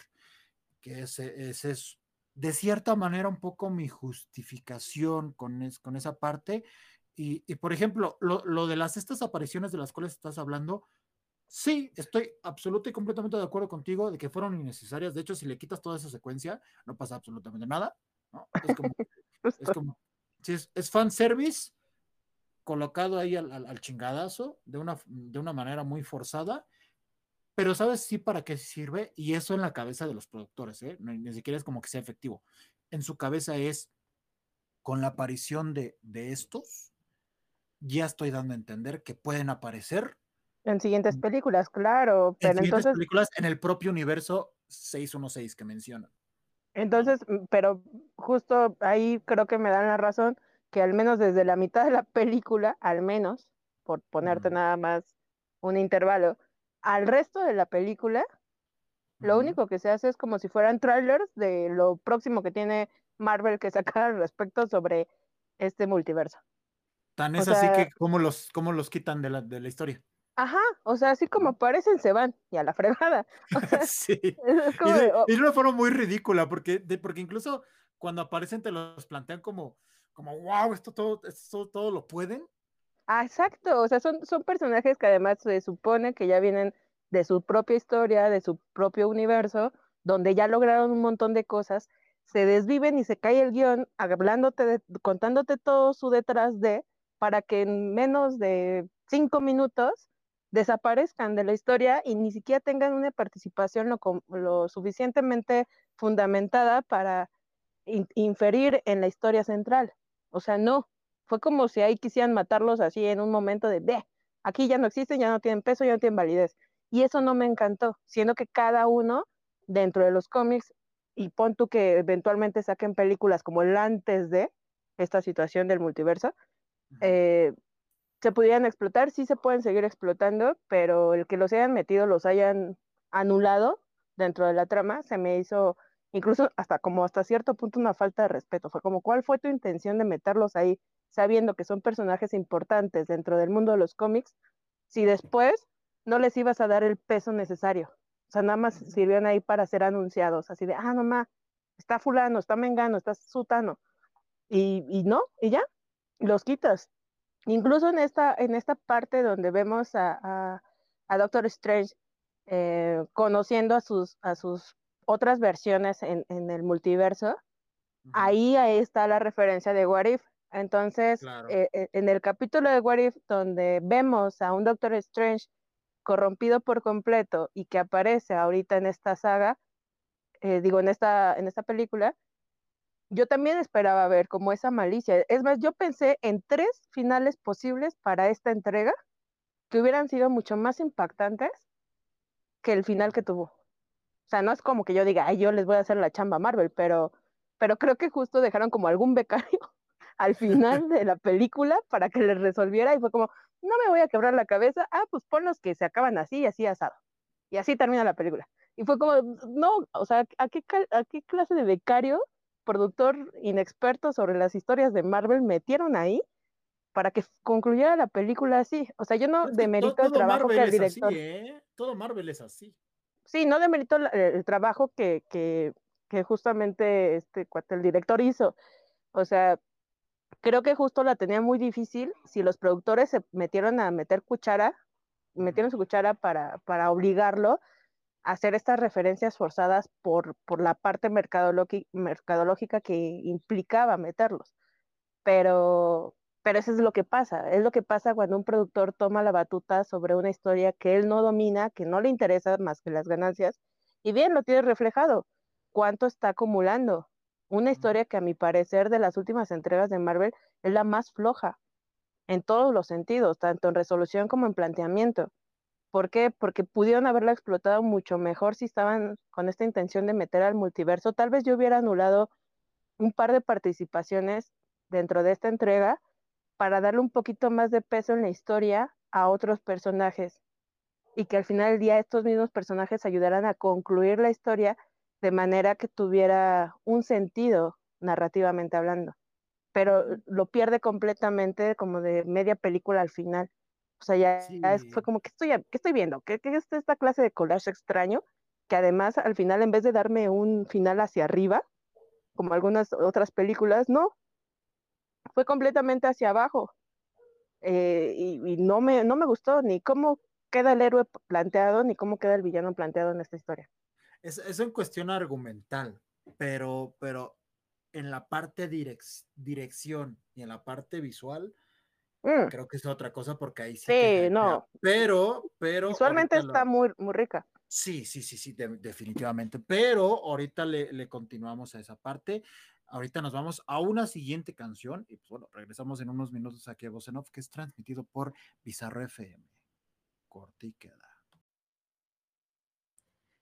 que ese, ese es de cierta manera un poco mi justificación con, es, con esa parte. Y, y por ejemplo, lo, lo, de las estas apariciones de las cuales estás hablando, sí, estoy absolutamente y completamente de acuerdo contigo de que fueron innecesarias. De hecho, si le quitas toda esa secuencia, no pasa absolutamente nada. ¿no? Es como, es como sí, es, es fan service colocado ahí al, al, al, chingadazo de una, de una manera muy forzada pero sabes sí para qué sirve y eso en la cabeza de los productores, ¿eh? ni, ni, siquiera es como que sea efectivo. En su cabeza es, con la aparición de, de estos, ya estoy dando a entender que pueden aparecer. En siguientes películas, claro. Pero en entonces, películas en el propio universo 616 que mencionan. Entonces, pero justo ahí creo que me dan la razón que al menos desde la mitad de la película, al menos, por ponerte mm. nada más un intervalo, al resto de la película, lo único que se hace es como si fueran trailers de lo próximo que tiene Marvel que sacar al respecto sobre este multiverso. Tan es o así sea, que cómo los, cómo los quitan de la, de la historia. Ajá, o sea, así como aparecen, se van y a la fregada. O sea, sí. Es como, y, de, oh. y, de, una forma muy ridícula, porque, de, porque incluso cuando aparecen te los plantean como, como wow, esto todo, esto todo lo pueden. Ah, exacto, o sea, son, son personajes que además se supone que ya vienen de su propia historia, de su propio universo, donde ya lograron un montón de cosas, se desviven y se cae el guion hablándote, de, contándote todo su detrás de, para que en menos de cinco minutos desaparezcan de la historia y ni siquiera tengan una participación lo, lo suficientemente fundamentada para in, inferir en la historia central. O sea, no, fue como si ahí quisieran matarlos así en un momento de, de, aquí ya no existen, ya no tienen peso, ya no tienen validez. Y eso no me encantó, siendo que cada uno dentro de los cómics, y pon tú que eventualmente saquen películas como el antes de esta situación del multiverso, eh, se pudieran explotar, sí se pueden seguir explotando, pero el que los hayan metido, los hayan anulado dentro de la trama, se me hizo incluso hasta como hasta cierto punto una falta de respeto. Fue como, ¿cuál fue tu intención de meterlos ahí? Sabiendo que son personajes importantes dentro del mundo de los cómics, si después no les ibas a dar el peso necesario. O sea, nada más sirvieron ahí para ser anunciados, así de, ah, nomás, está fulano, está mengano, está sutano. Y, y no, y ya, los quitas. Incluso en esta, en esta parte donde vemos a, a, a Doctor Strange eh, conociendo a sus, a sus otras versiones en, en el multiverso, uh -huh. ahí, ahí está la referencia de What If, entonces, claro. eh, en el capítulo de What If, donde vemos a un Doctor Strange corrompido por completo y que aparece ahorita en esta saga, eh, digo, en esta, en esta película, yo también esperaba ver como esa malicia. Es más, yo pensé en tres finales posibles para esta entrega que hubieran sido mucho más impactantes que el final que tuvo. O sea, no es como que yo diga, ay, yo les voy a hacer la chamba a Marvel, pero, pero creo que justo dejaron como algún becario al final de la película para que les resolviera y fue como, no me voy a quebrar la cabeza, ah, pues pon los que se acaban así y así asado. Y así termina la película. Y fue como, no, o sea, ¿a qué, a qué clase de becario, productor inexperto sobre las historias de Marvel metieron ahí para que concluyera la película así? O sea, yo no es demerito todo, todo el trabajo Marvel que el director... Así, ¿eh? Todo Marvel es así. Sí, no demerito el, el trabajo que, que, que justamente este cuate, el director hizo. O sea, creo que justo la tenía muy difícil si los productores se metieron a meter cuchara, metieron su cuchara para, para obligarlo a hacer estas referencias forzadas por, por la parte mercadológica que implicaba meterlos. pero, pero eso es lo que pasa, es lo que pasa cuando un productor toma la batuta sobre una historia que él no domina, que no le interesa más que las ganancias, y bien lo tiene reflejado. ¿Cuánto está acumulando? Una historia que a mi parecer de las últimas entregas de Marvel es la más floja en todos los sentidos, tanto en resolución como en planteamiento. ¿Por qué? Porque pudieron haberla explotado mucho mejor si estaban con esta intención de meter al multiverso. Tal vez yo hubiera anulado un par de participaciones dentro de esta entrega para darle un poquito más de peso en la historia a otros personajes y que al final del día estos mismos personajes ayudaran a concluir la historia de manera que tuviera un sentido narrativamente hablando. Pero lo pierde completamente como de media película al final. O sea, ya, fue como, ¿qué estoy, qué estoy viendo? ¿Qué, ¿Qué, es esta clase de collage extraño? Que además al final, en vez de darme un final hacia arriba, como algunas otras películas, no. Fue completamente hacia abajo. Eh, y, no, me, no me gustó ni cómo queda el héroe planteado ni cómo queda el villano planteado en esta historia. Es, es en cuestión argumental, pero, pero en la parte dirección y en la parte visual, mm. creo que es otra cosa porque ahí sí. Sí, no. Pero, pero. Visualmente está muy, muy rica. Sí, sí, sí, sí, definitivamente. Pero ahorita le, le, continuamos a esa parte. Ahorita nos vamos a una siguiente canción y pues bueno, regresamos en unos minutos aquí a Voz que es transmitido por Bizarro FM. Corte y queda.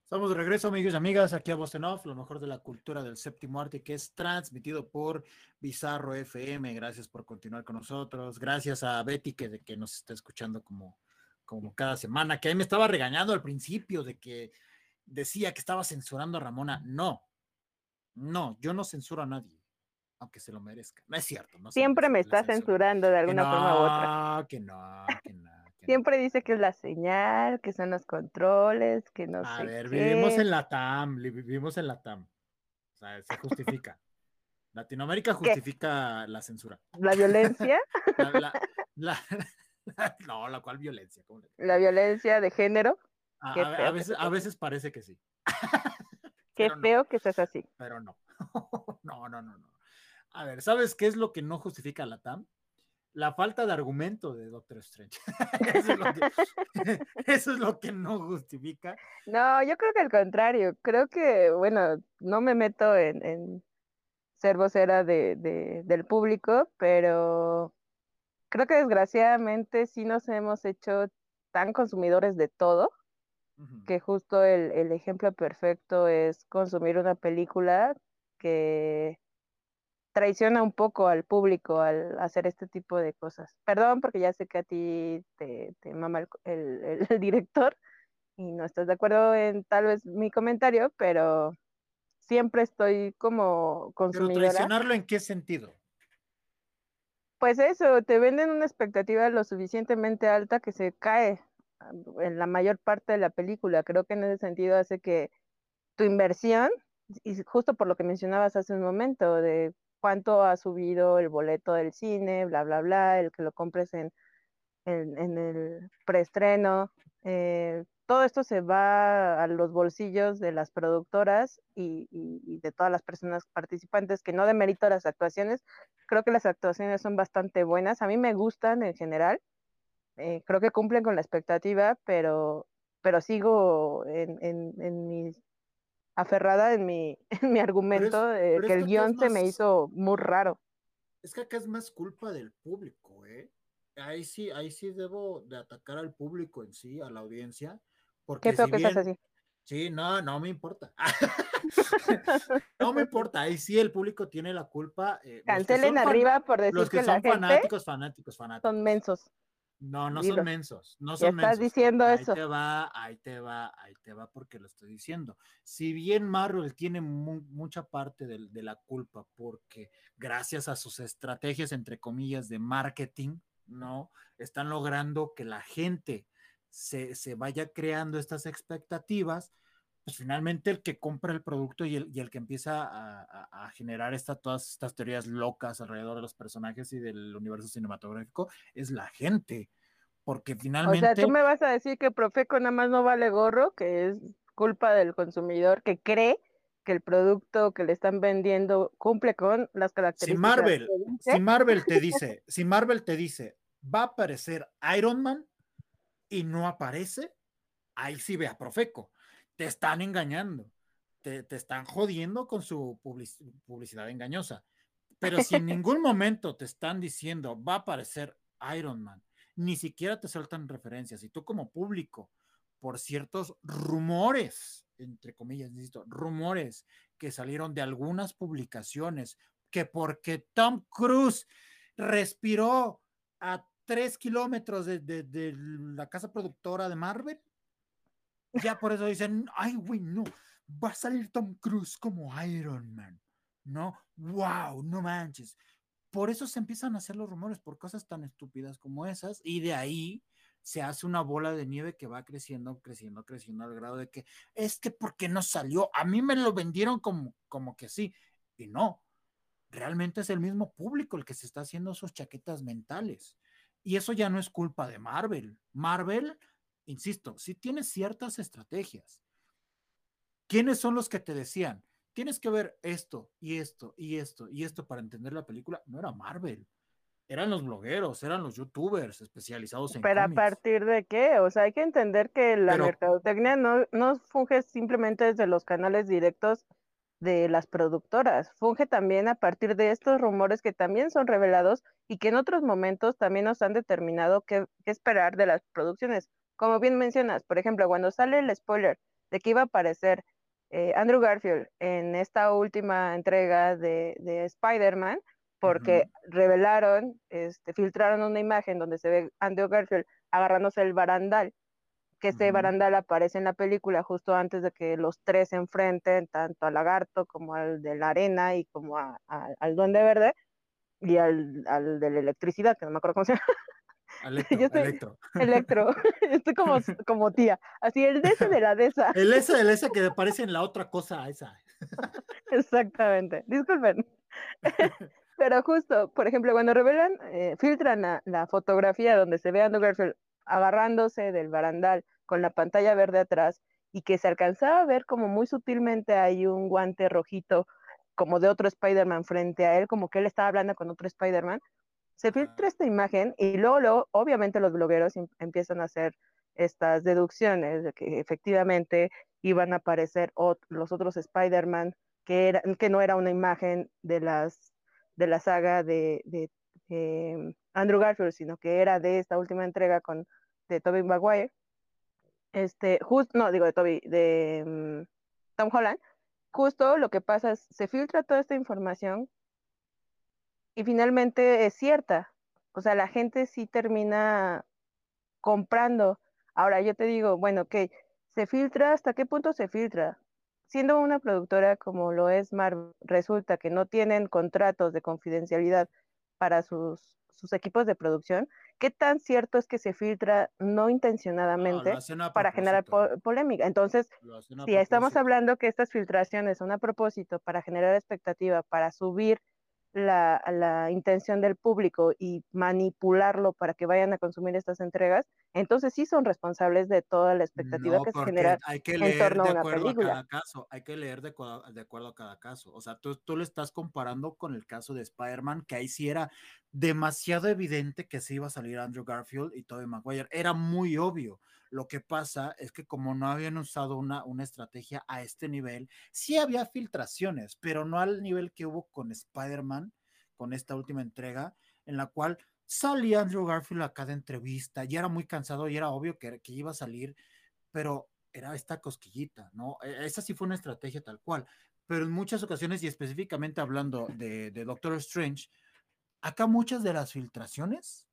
Estamos de regreso, amigos y amigas, aquí a Voz lo mejor de la cultura del séptimo arte, que es transmitido por Bizarro FM. Gracias por continuar con nosotros. Gracias a Betty, que, que nos está escuchando como, como cada semana, que ahí me estaba regañando al principio de que decía que estaba censurando a Ramona. No, no, yo no censuro a nadie, aunque se lo merezca. No es cierto. No Siempre me está censurando de alguna forma u otra. Que no, que no. Siempre dice que es la señal, que son los controles, que no sé. A ver, vivimos en la TAM, vivimos en la TAM. O sea, se justifica. Latinoamérica justifica la censura. ¿La violencia? no, la cual violencia. La violencia de género. A, veces, a veces parece que sí. Qué feo que seas así. Pero no. no, no, no, no. A ver, ¿sabes qué es lo que no justifica la TAM? La falta de argumento de Doctor Strange. eso, es lo que, no justifica. No, yo creo que al contrario. Creo que, bueno, no me meto en, ser vocera de, del público, pero creo que desgraciadamente sí nos hemos hecho tan consumidores de todo, que justo el, el ejemplo perfecto es consumir una película que traiciona un poco al público al hacer este tipo de cosas. Perdón, porque ya sé que a ti te, mama el, director y no estás de acuerdo en tal vez mi comentario, pero siempre estoy como consumidora. ¿Pero traicionarlo en qué sentido? Pues eso, te venden una expectativa lo suficientemente alta que se cae en la mayor parte de la película. Creo que en ese sentido hace que tu inversión, y justo por lo que mencionabas hace un momento, de cuánto ha subido el boleto del cine, bla, bla, bla, el que lo compres en, en, el preestreno. Eh, todo esto se va a los bolsillos de las productoras y, de todas las personas participantes, que no demerito las actuaciones. Creo que las actuaciones son bastante buenas. A mí me gustan en general. Eh, creo que cumplen con la expectativa, pero, pero sigo en, en, en mis aferrada en mi, en mi argumento de que el guion se me hizo muy raro. Es que acá es más culpa del público, ¿eh? Ahí sí, ahí sí debo de atacar al público en sí, a la audiencia. Porque Qué feo que así. Sí, no, no me importa. no me importa, ahí sí el público tiene la culpa. Eh, Cancelen arriba por decir los que, son fanáticos, fanáticos, fanáticos. Son mensos. No, no son mensos, no son estás diciendo ahí eso. Ahí te va, ahí te va, ahí te va porque lo estoy diciendo. Si bien Marvel tiene mucha parte de, de, la culpa porque gracias a sus estrategias, entre comillas, de marketing, ¿no? Están logrando que la gente se, se vaya creando estas expectativas, pues finalmente el que compra el producto y el, y el que empieza a, a, generar esta, todas estas teorías locas alrededor de los personajes y del universo cinematográfico es la gente. Porque finalmente. O sea, tú me vas a decir que Profeco nada más no vale gorro, que es culpa del consumidor que cree que el producto que le están vendiendo cumple con las características. Si Marvel, si Marvel te dice, si Marvel te dice, va a aparecer Iron Man y no aparece, ahí sí ve a Profeco. Te están engañando, te, te están jodiendo con su publicidad engañosa. Pero si en ningún momento te están diciendo, va a aparecer Iron Man, ni siquiera te sueltan referencias, y tú como público, por ciertos rumores, entre comillas, insisto, rumores que salieron de algunas publicaciones, que porque Tom Cruise respiró a tres kilómetros de, la casa productora de Marvel, ya por eso dicen, ay, güey, no, va a salir Tom Cruise como Iron Man, ¿no? ¡Wow! No manches. Por eso se empiezan a hacer los rumores por cosas tan estúpidas como esas, y de ahí se hace una bola de nieve que va creciendo, creciendo, creciendo al grado de que es que porque no salió, a mí me lo vendieron como, como que sí, y no, realmente es el mismo público el que se está haciendo sus chaquetas mentales. Y eso ya no es culpa de Marvel. Marvel, insisto, sí tiene ciertas estrategias. ¿Quiénes son los que te decían? Tienes que ver esto y esto y esto y esto para entender la película. No era Marvel eran los blogueros, eran los youtubers especializados en Pero a partir de qué? O sea, hay que entender que la mercadotecnia no, no funge simplemente desde los canales directos de las productoras, funge también a partir de estos rumores que también son revelados y que en otros momentos también nos han determinado qué, esperar de las producciones. Como bien mencionas, por ejemplo, cuando sale el spoiler de que iba a aparecer eh, Andrew Garfield en esta última entrega de, de Spider-Man, porque revelaron, este, filtraron una imagen donde se ve Andrew Garfield agarrándose el barandal, que ese barandal aparece en la película justo antes de que los tres se enfrenten, tanto al lagarto como al de la arena y como al duende verde y al, de la electricidad, que no me acuerdo cómo se llama. Electro, electro. Electro. Estoy como, como tía. Así, el de ese de la de esa. El ese el ese que aparece en la otra cosa esa. Exactamente. Disculpen. Pero justo, por ejemplo, cuando revelan, eh, filtran la, fotografía donde se ve a Andrew Garfield agarrándose del barandal con la pantalla verde atrás y que se alcanzaba a ver como muy sutilmente hay un guante rojito como de otro Spider-Man frente a él, como que él estaba hablando con otro Spider-Man, se filtra esta imagen y luego, obviamente los blogueros em, empiezan a hacer estas deducciones de que efectivamente iban a aparecer los otros Spider-Man, que, que no era una imagen de las de la saga de, em, Andrew Garfield, sino que era de esta última entrega con de Tobey Maguire. Este, justo, no, digo de Toby, de em, Tom Holland. Justo lo que pasa es, se filtra toda esta información y finalmente es cierta. O sea, la gente sí termina comprando. Ahora yo te digo, bueno, ok, se filtra, ¿hasta qué punto se filtra? siendo una productora como lo es Marvel, resulta que no tienen contratos de confidencialidad para sus, sus equipos de producción, ¿qué tan cierto es que se filtra no intencionadamente para generar polémica? Entonces, si estamos hablando que estas filtraciones son a propósito para generar expectativa, para subir la, la, intención del público y manipularlo para que vayan a consumir estas entregas, entonces sí son responsables de toda la expectativa que se genera hay que leer en torno de acuerdo a, cada caso, hay que leer de, de, acuerdo a cada caso. O sea, tú, tú lo estás comparando con el caso de Spider-Man, que ahí sí era demasiado evidente que se iba a salir Andrew Garfield y Tobey Maguire. Era muy obvio. Lo que pasa es que como no habían usado una, una estrategia a este nivel, sí había filtraciones, pero no al nivel que hubo con Spider-Man, con esta última entrega, en la cual salía Andrew Garfield a cada entrevista y era muy cansado y era obvio que, iba a salir, pero era esta cosquillita, ¿no? E, esa sí fue una estrategia tal cual, pero en muchas ocasiones y específicamente hablando de Doctor Strange, acá muchas de las filtraciones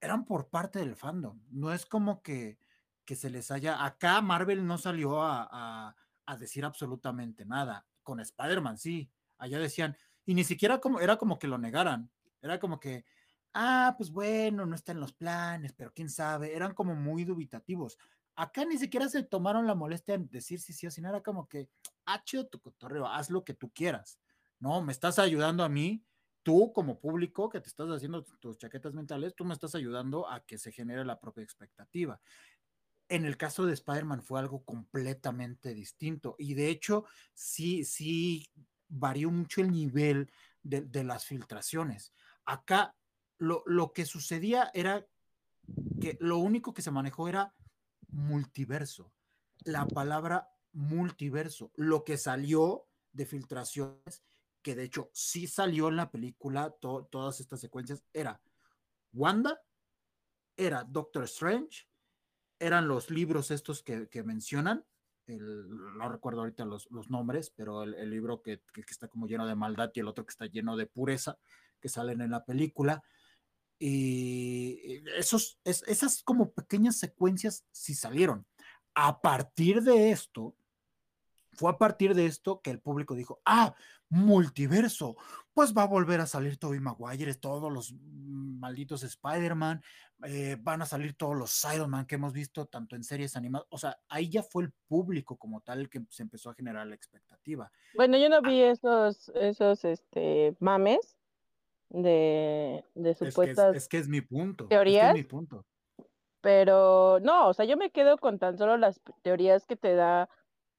eran por parte del fandom. No es como que, que se les haya. Acá Marvel no salió a, a, decir absolutamente nada. Con Spider-Man, sí. Allá decían, y ni siquiera como, era como que lo negaran. Era como que, ah, pues bueno, no está en los planes, pero quién sabe. Eran como muy dubitativos. Acá ni siquiera se tomaron la molestia en decir si sí o si no. Era como que, ah, chido tu cotorreo, haz lo que tú quieras. No, me estás ayudando a mí tú como público que te estás haciendo tus chaquetas mentales, tú me estás ayudando a que se genere la propia expectativa. En el caso de Spider-Man fue algo completamente distinto y de hecho sí, sí varió mucho el nivel de, de las filtraciones. Acá lo, lo, que sucedía era que lo único que se manejó era multiverso. La palabra multiverso. Lo que salió de filtraciones, que de hecho sí salió en la película, to todas estas secuencias, era Wanda, era Doctor Strange, eran los libros estos que, mencionan, no recuerdo ahorita los, nombres, pero el, libro que, está como lleno de maldad y el otro que está lleno de pureza, que salen en la película. Y esos, es, esas como pequeñas secuencias sí salieron. A partir de esto, fue a partir de esto que el público dijo, ah, multiverso, pues va a volver a salir Tobey Maguire, todos los malditos Spider-Man, eh, van a salir todos los Iron-Man que hemos visto tanto en series animadas, o sea, ahí ya fue el público como tal el que se empezó a generar la expectativa. Bueno, yo no vi ah, esos, esos este, mames de, de supuestas... Es que es, es que es, mi punto. ¿Teorías? Es, que es mi punto. Pero no, o sea, yo me quedo con tan solo las teorías que te da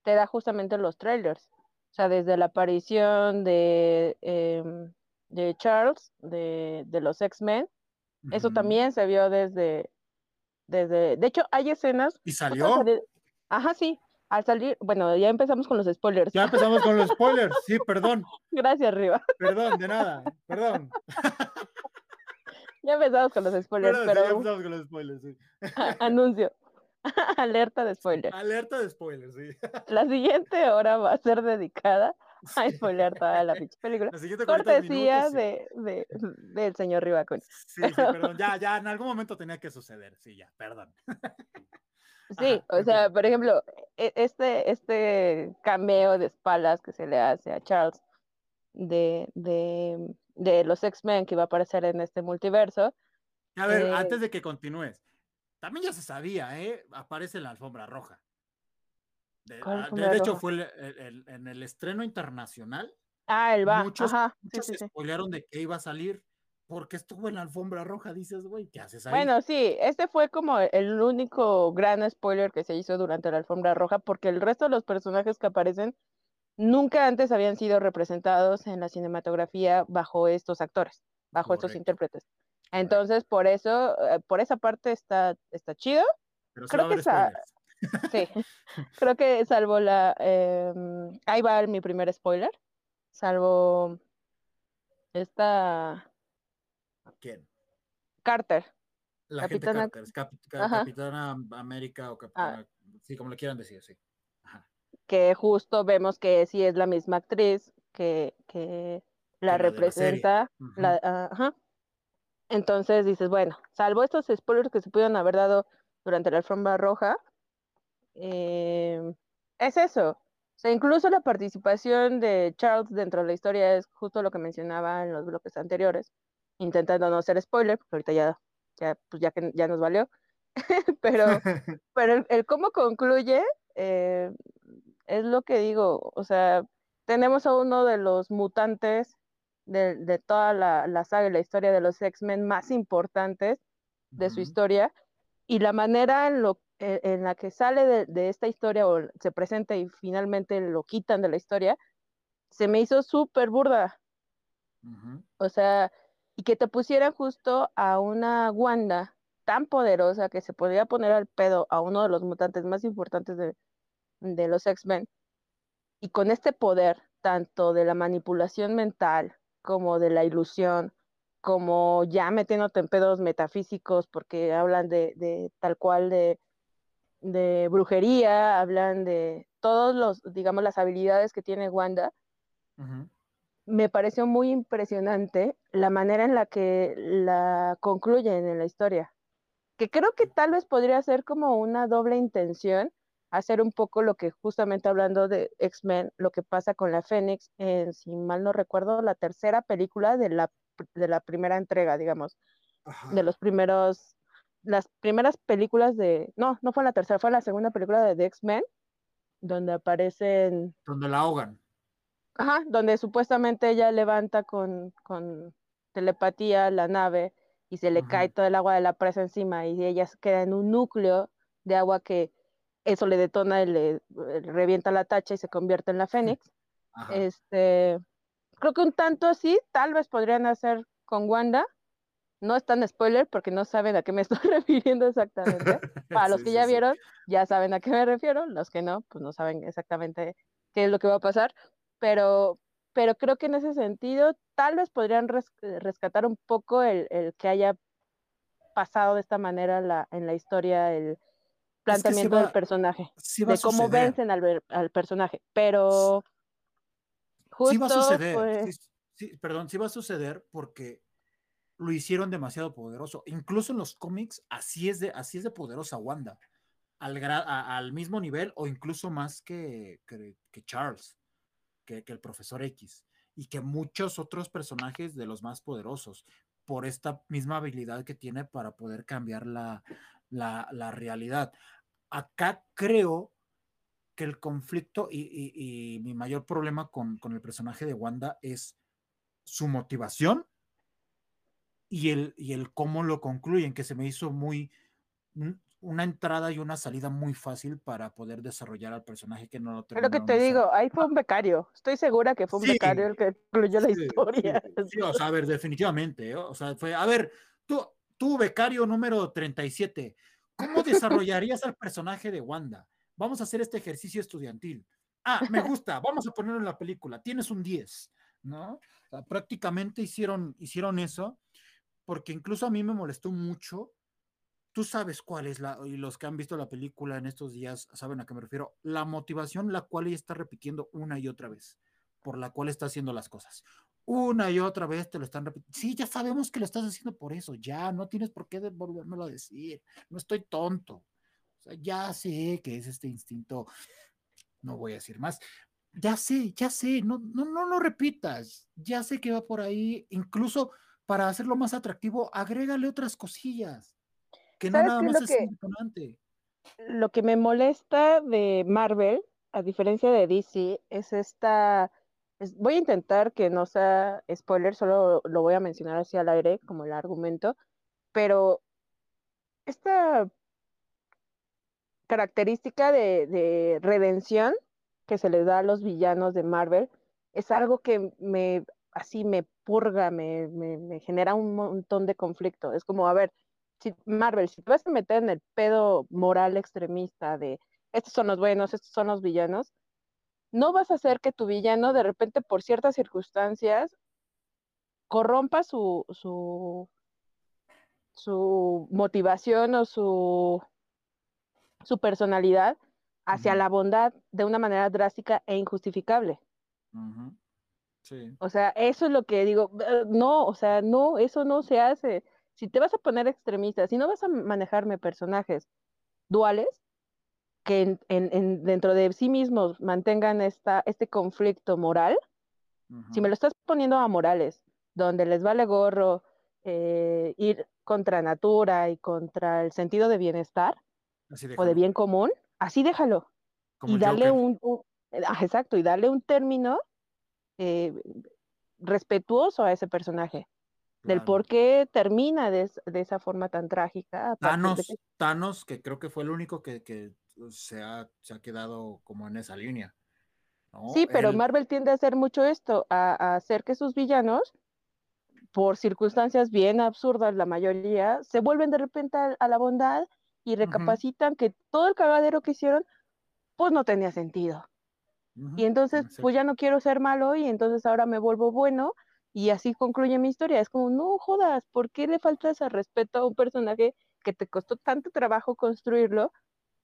te da justamente los trailers. O sea, desde la aparición de, eh, de Charles, de, de los X-Men, uh -huh. eso también se vio desde, desde, de hecho, hay escenas. ¿Y salió? Ajá, sí. Al salir, bueno, ya empezamos con los spoilers. Ya empezamos con los spoilers, sí, perdón. Gracias, Riva. Perdón, de nada, perdón. ya empezamos con los spoilers, perdón, pero. Ya empezamos con los spoilers, sí. Anuncio. Alerta de spoilers. Alerta de spoilers, sí. La siguiente hora va a ser dedicada a spoiler toda la pinche película. La siguiente Cortesía minutos, de, de, del señor Rivacón. Sí, sí, perdón, ya, ya, en algún momento tenía que suceder, sí, ya, perdón. Sí, Ajá, o sea, por ejemplo, este, este cameo de espaldas que se le hace a Charles de, de, de los X-Men que va a aparecer en este multiverso. A ver, eh, antes de que continúes, también ya se sabía, ¿eh? Aparece en la alfombra roja. De, ah, de, hecho, fue el, el, el, en el estreno internacional. Ah, él va. Muchos, Ajá. muchos Sí, se sí. spoilearon de que iba a salir porque estuvo en la alfombra roja. Dices, güey, ¿qué haces ahí? Bueno, sí, este fue como el único gran spoiler que se hizo durante la alfombra roja, porque el resto de los personajes que aparecen nunca antes habían sido representados en la cinematografía bajo estos actores, bajo Correcto. estos intérpretes. Entonces, por eso, eh, por esa parte está, está chido. Pero creo que esa, sí, creo que salvo la, eh, ahí va mi primer spoiler, salvo esta. ¿Quién? Carter. La Capitana... gente Carter, Cap, Cap, Capitana América o Capitana, ah. sí, como le quieran decir, sí. Ajá. Que justo vemos que sí es la misma actriz que, que la representa. La, la, uh, ajá. Entonces dices, bueno, salvo estos spoilers que se pudieron haber dado durante la alfombra roja, eh, es eso. O sea, incluso la participación de Charles dentro de la historia es justo lo que mencionaba en los bloques anteriores, intentando no ser spoiler, porque ahorita ya, ya, pues ya que ya nos valió. pero pero el, el, cómo concluye eh, es lo que digo. O sea, tenemos a uno de los mutantes de, de toda la, la, saga y la historia de los X-Men más importantes de uh -huh. su historia y la manera en, lo, en, en la que sale de, de, esta historia o se presenta y finalmente lo quitan de la historia, se me hizo súper burda. Uh -huh. O sea, y que te pusieran justo a una Wanda tan poderosa que se podría poner al pedo a uno de los mutantes más importantes de, de los X-Men y con este poder tanto de la manipulación mental como de la ilusión, como ya metiéndote en pedos metafísicos, porque hablan de, de tal cual de, de, brujería, hablan de todos los, digamos, las habilidades que tiene Wanda. Uh -huh. Me pareció muy impresionante la manera en la que la concluyen en la historia, que creo que tal vez podría ser como una doble intención, hacer un poco lo que justamente hablando de X-Men, lo que pasa con la Fénix, en, si mal no recuerdo, la tercera película de la, de la primera entrega, digamos, Ajá. de los primeros, las primeras películas de, no, no fue la tercera, fue la segunda película de, de X-Men, donde aparecen... Donde la ahogan. Ajá, donde supuestamente ella levanta con, con telepatía la nave y se le Ajá. cae todo el agua de la presa encima y ella queda en un núcleo de agua que eso le detona, le, le revienta la tacha y se convierte en la Fénix. Ajá. Este, creo que un tanto así, tal vez podrían hacer con Wanda. No es tan spoiler porque no saben a qué me estoy refiriendo exactamente. Para los Sí, que ya sí. vieron, ya saben a qué me refiero. Los que no, pues no saben exactamente qué es lo que va a pasar. Pero, pero creo que en ese sentido, tal vez podrían res- eh, rescatar un poco el, el que haya pasado de esta manera la, en la historia el Es que sí planteamiento va- del personaje de cómo vencen al, al personaje, pero justo sí va a suceder. pues, sí- sí, perdón, sí va a suceder porque lo hicieron demasiado poderoso. Incluso en los cómics, así es de, así es de poderosa Wanda. Al, a- al mismo nivel o incluso más que, que, que Charles, que, que el profesor X, y que muchos otros personajes de los más poderosos, por esta misma habilidad que tiene para poder cambiar la, la, la realidad. Acá creo que el conflicto y, y- y mi mayor problema con, con el personaje de Wanda es su motivación y el, y el cómo lo concluyen, que se me hizo muy un- una entrada y una salida muy fácil para poder desarrollar al personaje que no lo es lo que te digo, ahí fue un becario, estoy segura que fue un Sí, becario el que incluyó la Sí, historia. sí, sí, o sea, a ver, definitivamente, ¿eh? o sea, fue, a ver, tú, tú, becario número 37, ¿cómo desarrollarías al personaje de Wanda? Vamos a hacer este ejercicio estudiantil. Ah, me gusta, vamos a ponerlo en la película, tienes un 10, ¿no? O sea, prácticamente hicieron, hicieron eso, porque incluso a mí me molestó mucho. Tú sabes cuál es la, y los que han visto la película en estos días saben a qué me refiero, la motivación la cual ella está repitiendo una y otra vez por la cual está haciendo las cosas. Una y otra vez te lo están repitiendo. Sí, ya sabemos que lo estás haciendo por eso, ya no tienes por qué volvérmelo a decir. No estoy tonto. O sea, ya sé que es este instinto, no voy a decir más. Ya sé, ya sé, no, no, no lo repitas. Ya sé que va por ahí. Incluso para hacerlo más atractivo, agrégale otras cosillas. Que no ¿Sabes nada es más lo es que-. Lo que me molesta de Marvel, a diferencia de DC, es esta, es- voy a intentar que no sea spoiler, solo lo voy a mencionar así al aire como el argumento, pero esta característica de, de redención que se les da a los villanos de Marvel es algo que me así me purga, me, me, genera un montón de conflicto. Es como, a ver, Marvel, si te vas a meter en el pedo moral extremista de estos son los buenos, estos son los villanos, no vas a hacer que tu villano de repente por ciertas circunstancias corrompa su, su, su motivación o su, su personalidad hacia la bondad de una manera drástica e injustificable. Sí. O sea, eso es lo que digo, "Eh, no, o sea, no, eso no se hace. Si te vas a poner extremista, si no vas a manejarme personajes duales, que en, en- en- dentro de sí mismos mantengan esta, este conflicto moral, si me lo estás poniendo a morales, donde les vale gorro eh, ir contra natura y contra el sentido de bienestar o de bien común, así déjalo. Como y darle un, un- ah, exacto, y darle un término eh, respetuoso a ese personaje, del Claro. por qué termina de, de esa forma tan trágica. de Thanos, que- Thanos, que creo que fue el único que, que se, ha, se ha quedado como en esa línea. ¿no? Sí, pero Él- Marvel tiende a hacer mucho esto, a, a hacer que sus villanos, por circunstancias bien absurdas, la mayoría, se vuelven de repente a, a la bondad y recapacitan que todo el cagadero que hicieron, pues no tenía sentido. Y entonces, pues ya no quiero ser malo y entonces ahora me vuelvo bueno y así concluye mi historia. Es como, no jodas, ¿por qué le faltas al respeto a un personaje que te costó tanto trabajo construirlo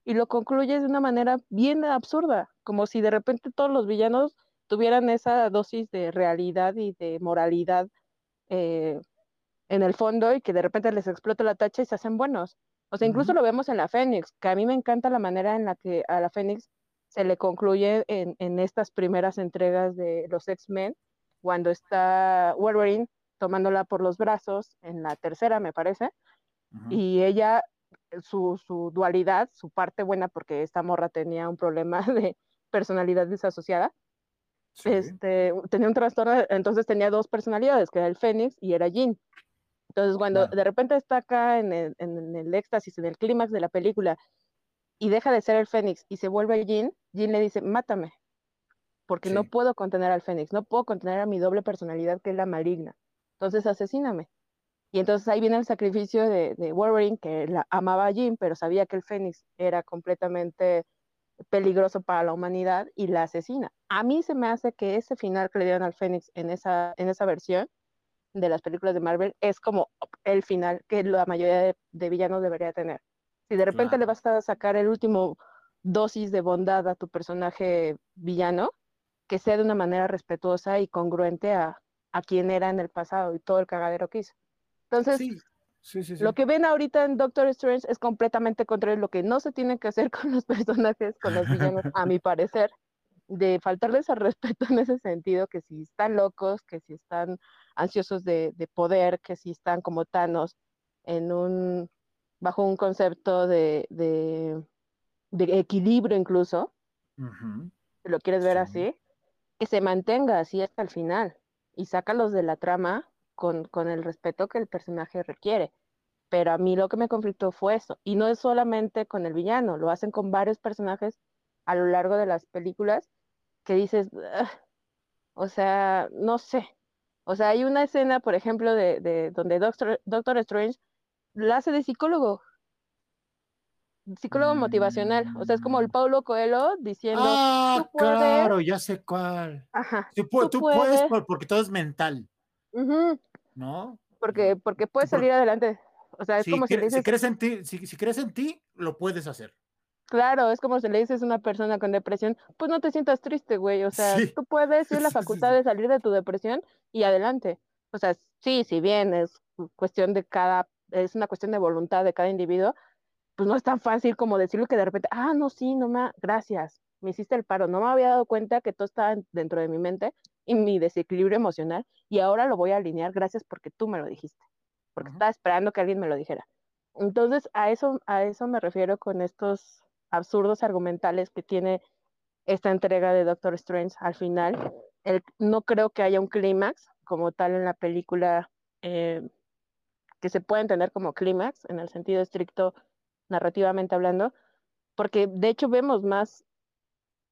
y lo concluyes de una manera bien absurda? Como si de repente todos los villanos tuvieran esa dosis de realidad y de moralidad eh, en el fondo y que de repente les explota la tacha y se hacen buenos. O sea, incluso lo vemos en la Fénix, que a mí me encanta la manera en la que a la Fénix se le concluye en, en estas primeras entregas de los X-Men, cuando está Wolverine tomándola por los brazos, en la tercera, me parece, y ella, su, su dualidad, su parte buena, porque esta morra tenía un problema de personalidad desasociada, Sí. este, tenía un trastorno, entonces tenía dos personalidades, que era el Fénix y era Jean. Entonces, cuando Claro. de repente está acá en el, en el éxtasis, en el clímax de la película, y deja de ser el Fénix y se vuelve Jean, Jean le dice, mátame, porque no puedo contener al Fénix, no puedo contener a mi doble personalidad que es la maligna. Entonces asesíname. Y entonces ahí viene el sacrificio de, de Wolverine, que la amaba a Jean, pero sabía que el Fénix era completamente peligroso para la humanidad y la asesina. A mí se me hace que ese final que le dieron al Fénix en esa, en esa versión de las películas de Marvel es como el final que la mayoría de, de villanos debería tener. Si de repente le vas a sacar el último dosis de bondad a tu personaje villano, que sea de una manera respetuosa y congruente a, a quien era en el pasado y todo el cagadero que hizo. Entonces, Sí, sí, sí. sí. lo que ven ahorita en Doctor Strange es completamente contrario a lo que no se tiene que hacer con los personajes, con los villanos, a mi parecer, de faltarles al respeto en ese sentido, que si están locos, que si están ansiosos de, de poder, que si están como Thanos en un, bajo un concepto de, de, de equilibrio incluso, si lo quieres ver Sí. así, que se mantenga así hasta el final y sácalos de la trama con, con el respeto que el personaje requiere. Pero a mí lo que me conflictó fue eso. Y no es solamente con el villano, lo hacen con varios personajes a lo largo de las películas que dices, o sea, no sé. O sea, hay una escena, por ejemplo, de, de donde Doctor, Doctor Strange la hace de psicólogo. Psicólogo motivacional. O sea, es como el Mm. Paulo Coelho diciendo, Ah, claro, ya sé cuál. ajá, tú tú puedes puedes. por- porque todo es mental, ¿no? porque, porque puedes por- salir adelante. O sea, es Si, como si le cre- si dices, crees en ti, si, si crees en ti, lo puedes hacer. claro, es como si le dices a una persona con depresión, pues no te sientas triste, güey. O sea, Sí. tú puedes, tienes la facultad de salir de tu depresión y adelante. O sea, sí, si bien es cuestión de cada, es una cuestión de voluntad de cada individuo, pues no es tan fácil como decirlo que de repente, ah, no, sí, no me, gracias, me hiciste el paro, no me había dado cuenta que todo estaba en- dentro de mi mente y mi desequilibrio emocional y ahora lo voy a alinear, gracias porque tú me lo dijiste, porque Ujú. estaba esperando que alguien me lo dijera. Entonces, a eso, a eso me refiero con estos absurdos argumentales que tiene esta entrega de Doctor Strange al final. El- no creo que haya un clímax como tal en la película eh, que se puede entender como clímax en el sentido estricto narrativamente hablando, porque de hecho vemos más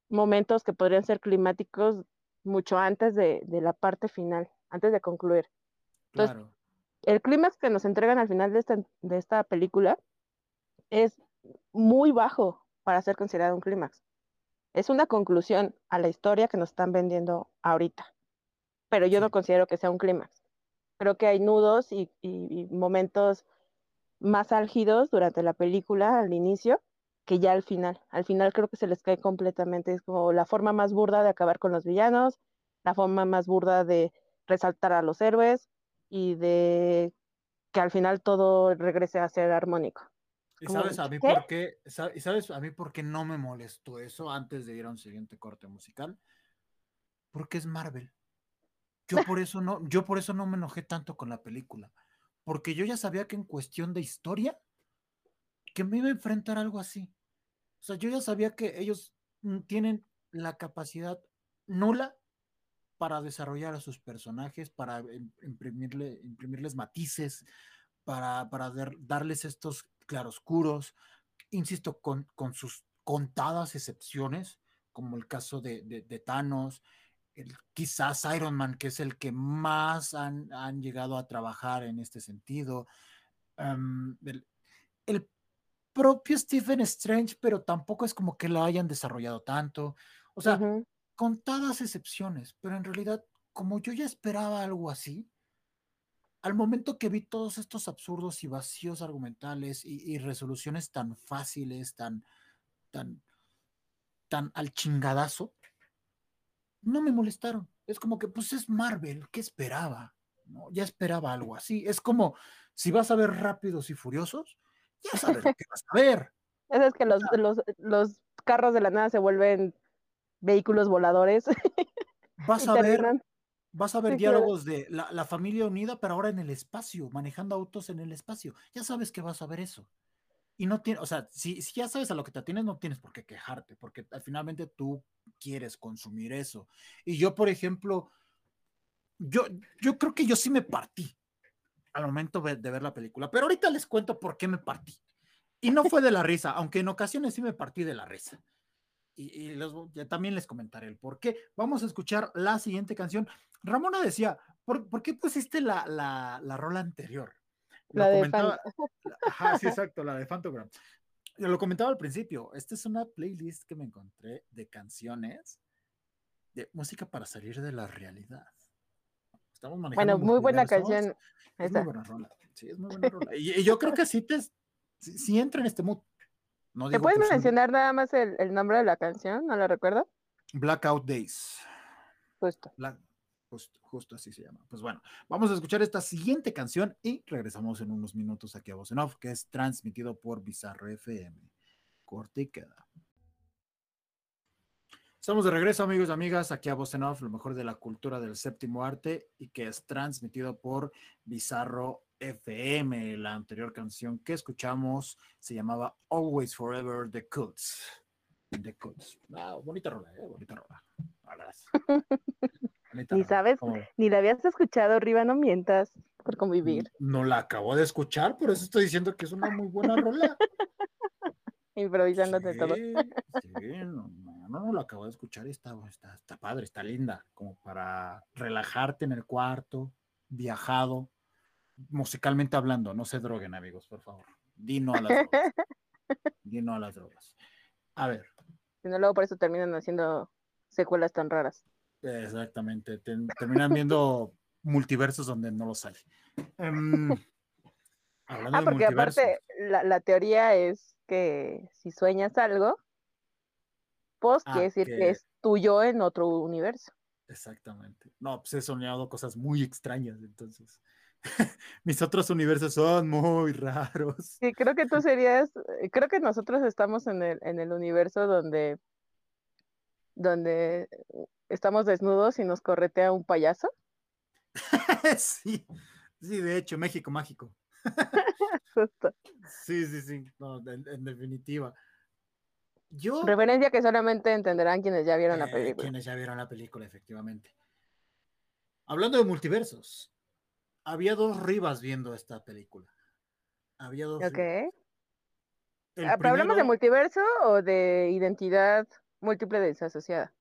momentos que podrían ser climáticos mucho antes de, de la parte final, antes de concluir. Entonces, Claro. El clímax que nos entregan al final de esta, de esta película es muy bajo para ser considerado un clímax. Es una conclusión a la historia que nos están vendiendo ahorita, pero yo Sí. no considero que sea un clímax. Creo que hay nudos y, y- y momentos más álgidos durante la película al inicio que ya al final. Al final creo que se les cae completamente. Es como la forma más burda de acabar con los villanos, la forma más burda de resaltar a los héroes y de que al final todo regrese a ser armónico. ¿Y sabes a mí ¿qué? por qué? ¿Y sabes a mí por qué no me molestó eso antes de ir a un siguiente corte musical? Porque es Marvel. Yo por eso no, yo por eso no me enojé tanto con la película. Porque yo ya sabía que en cuestión de historia, que me iba a enfrentar algo así. O sea, yo ya sabía que ellos mm, tienen la capacidad nula para desarrollar a sus personajes, para im- imprimirle, imprimirles matices, para, para dar- darles estos claroscuros, insisto, con, con sus contadas excepciones, como el caso de, de- Thanos, quizás Iron Man, que es el que más han, han llegado a trabajar en este sentido, em, el propio Stephen Strange, pero tampoco es como que lo hayan desarrollado tanto. O sea, Ujú, contadas excepciones, pero en realidad, como yo ya esperaba algo así, al momento que vi todos estos absurdos y vacíos argumentales y, y resoluciones tan fáciles, tan, tan, tan al chingadazo, no me molestaron. Es como que, pues es Marvel, ¿qué esperaba? ¿No? Ya esperaba algo así. Es como si vas a ver Rápidos y Furiosos, ya sabes lo que vas a ver. Eso es que los, los, los carros de la nada se vuelven vehículos voladores Vas a ver. Vas a ver Sí, claro. diálogos de la, la familia unida, pero ahora en el espacio, manejando autos en el espacio. Ya sabes que vas a ver eso. Y no tiene, o sea, si, si ya sabes a lo que te atienes, no tienes por qué quejarte, porque al finalmente tú quieres consumir eso. Y yo, por ejemplo, yo, yo creo que yo sí me partí al momento de, ver la película, pero ahorita les cuento por qué me partí. Y no fue de la risa, aunque en ocasiones sí me partí de la risa. Y, también les comentaré el por qué. Vamos a escuchar la siguiente canción. Ramona decía, ¿por, qué pusiste la, la, rola anterior? La de Ajá, sí, exacto, la de Fantogram. Yo lo comentaba al principio, esta es una playlist que me encontré de canciones de música para salir de la realidad. Estamos manejando bueno, muy buena canción. Es muy buena rola. Sí, es muy buena rola. Y, yo creo que sí te sí, entra en este mood. No ¿Te puedes mencionar nada más el, el, nombre de la canción? ¿No la recuerdo? Blackout Days. Justo. justo. así se llama. Pues bueno, vamos a escuchar esta siguiente canción y regresamos en unos minutos aquí a Voz en Off, que es transmitido por Bizarro FM. Corte y queda. Estamos de regreso, amigos y amigas, aquí a Off, lo mejor de la cultura del séptimo arte y que es transmitido por Bizarro FM. La anterior canción que escuchamos se llamaba Always Forever The Cuts. The Cuts. Ah, bonita rola, ¿eh? Bonita rola. ni sabes, ni la habías escuchado, arriba no mientas, por convivir. No la acabo de escuchar, por eso estoy diciendo que es una muy buena rola. Improvisándote todo. Sí, no, no, no, lo acabo de escuchar y está, está, está padre, está linda, como para relajarte en el cuarto, viajado, musicalmente hablando, no se droguen, amigos, por favor. Dino a las drogas. Dino a las drogas. A ver. Si no, luego por eso terminan haciendo secuelas tan raras. Exactamente. terminan viendo multiversos donde no los hay. Em, ah, porque aparte la, la, teoría es que si sueñas algo, pues quiere decir que... es tuyo en otro universo. Exactamente. No, pues he soñado cosas muy extrañas, entonces. Mis otros universos son muy raros. Sí, creo que tú serías, creo que nosotros estamos en el, en el universo donde, donde estamos desnudos y nos corretea un payaso. sí, sí, de hecho, México mágico. Sí, sí, sí, en definitiva. Referencia que solamente entenderán quienes ya vieron la eh, película. Quienes ya vieron la película, efectivamente. Hablando de multiversos, había dos Rivas viendo esta película. Había dos. Ok. Ah, ¿Hablamos de multiverso o de identidad múltiple desasociada?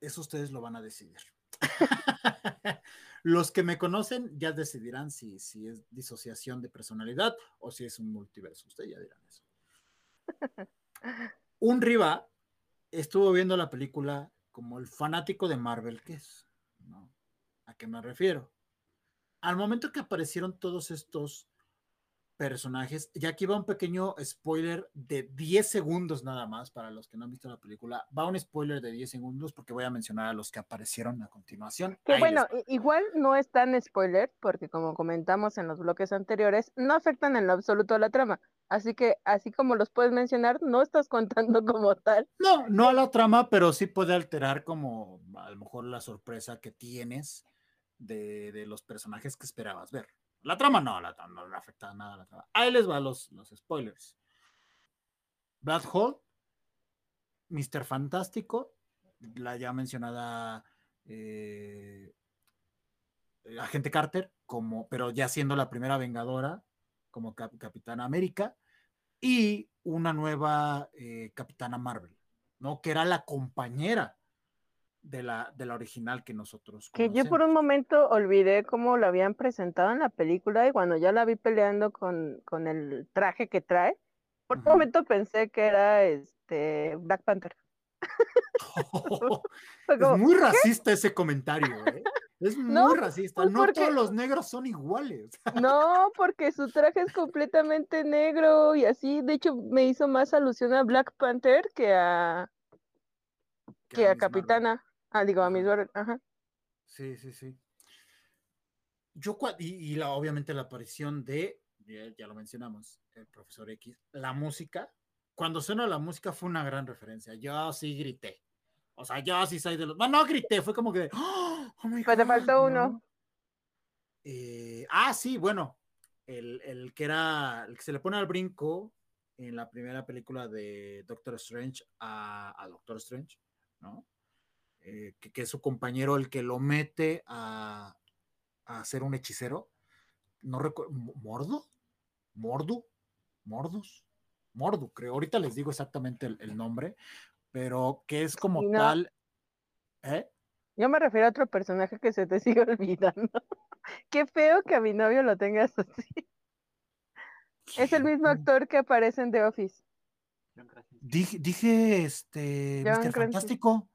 Eso ustedes lo van a decidir. Los que me conocen ya decidirán si, si es disociación de personalidad o si es un multiverso. Ustedes ya dirán eso. un Riva estuvo viendo la película como el fanático de Marvel que es. ¿A qué me refiero? Al momento que aparecieron todos estos personajes, y aquí va un pequeño spoiler de 10 segundos nada más para los que no han visto la película. Va un spoiler de 10 segundos porque voy a mencionar a los que aparecieron a continuación. Que bueno, igual no es tan spoiler porque como comentamos en los bloques anteriores, no afectan en lo absoluto a la trama. Así que, así como los puedes mencionar, no estás contando como tal. No, no a la trama, pero sí puede alterar como a lo mejor la sorpresa que tienes de, los personajes que esperabas ver. La trama no, la trama no le afecta nada a la trama. Ahí les va los, los spoilers. Black Hole, Mr. Fantástico, la ya mencionada eh, Agente Carter, como, pero ya siendo la primera Vengadora como Capitana América, y una nueva eh, Capitana Marvel, ¿no? Que era la compañera de la, de la original que nosotros. Que yo por un momento olvidé cómo lo habían presentado en la película y cuando ya la vi peleando con, con el traje que trae, por un momento pensé que era este Black Panther. es muy racista ese comentario, ¿eh? Es muy racista. Pues no todos los negros son iguales. no, porque su traje es completamente negro y así, de hecho, me hizo más alusión a Black Panther que a que, a, Capitana. Ah, digo, a Miss Ajá. Sí, sí, sí. Yo, y, la, obviamente la aparición de, ya, lo mencionamos, el profesor X, la música, cuando suena la música fue una gran referencia. Yo sí grité. O sea, yo sí soy de los. No, no grité, fue como que. ¡Oh, pues te faltó uno. Eh, ah, sí, bueno. El, que era. El que se le pone al brinco en la primera película de Doctor Strange a, Doctor Strange, ¿no? Eh, que, es su compañero el que lo mete a, a ser un hechicero. No recuerdo. ¿Mordo? ¿Mordo? ¿Mordos? Mordu, creo. Ahorita les digo exactamente el, nombre, pero que es como no. tal. ¿eh? Yo me refiero a otro personaje que se te sigue olvidando. Qué feo que a mi novio lo tengas así. Es el mismo actor que aparece en The Office. Dije, dije este, John Mr. Fantástico.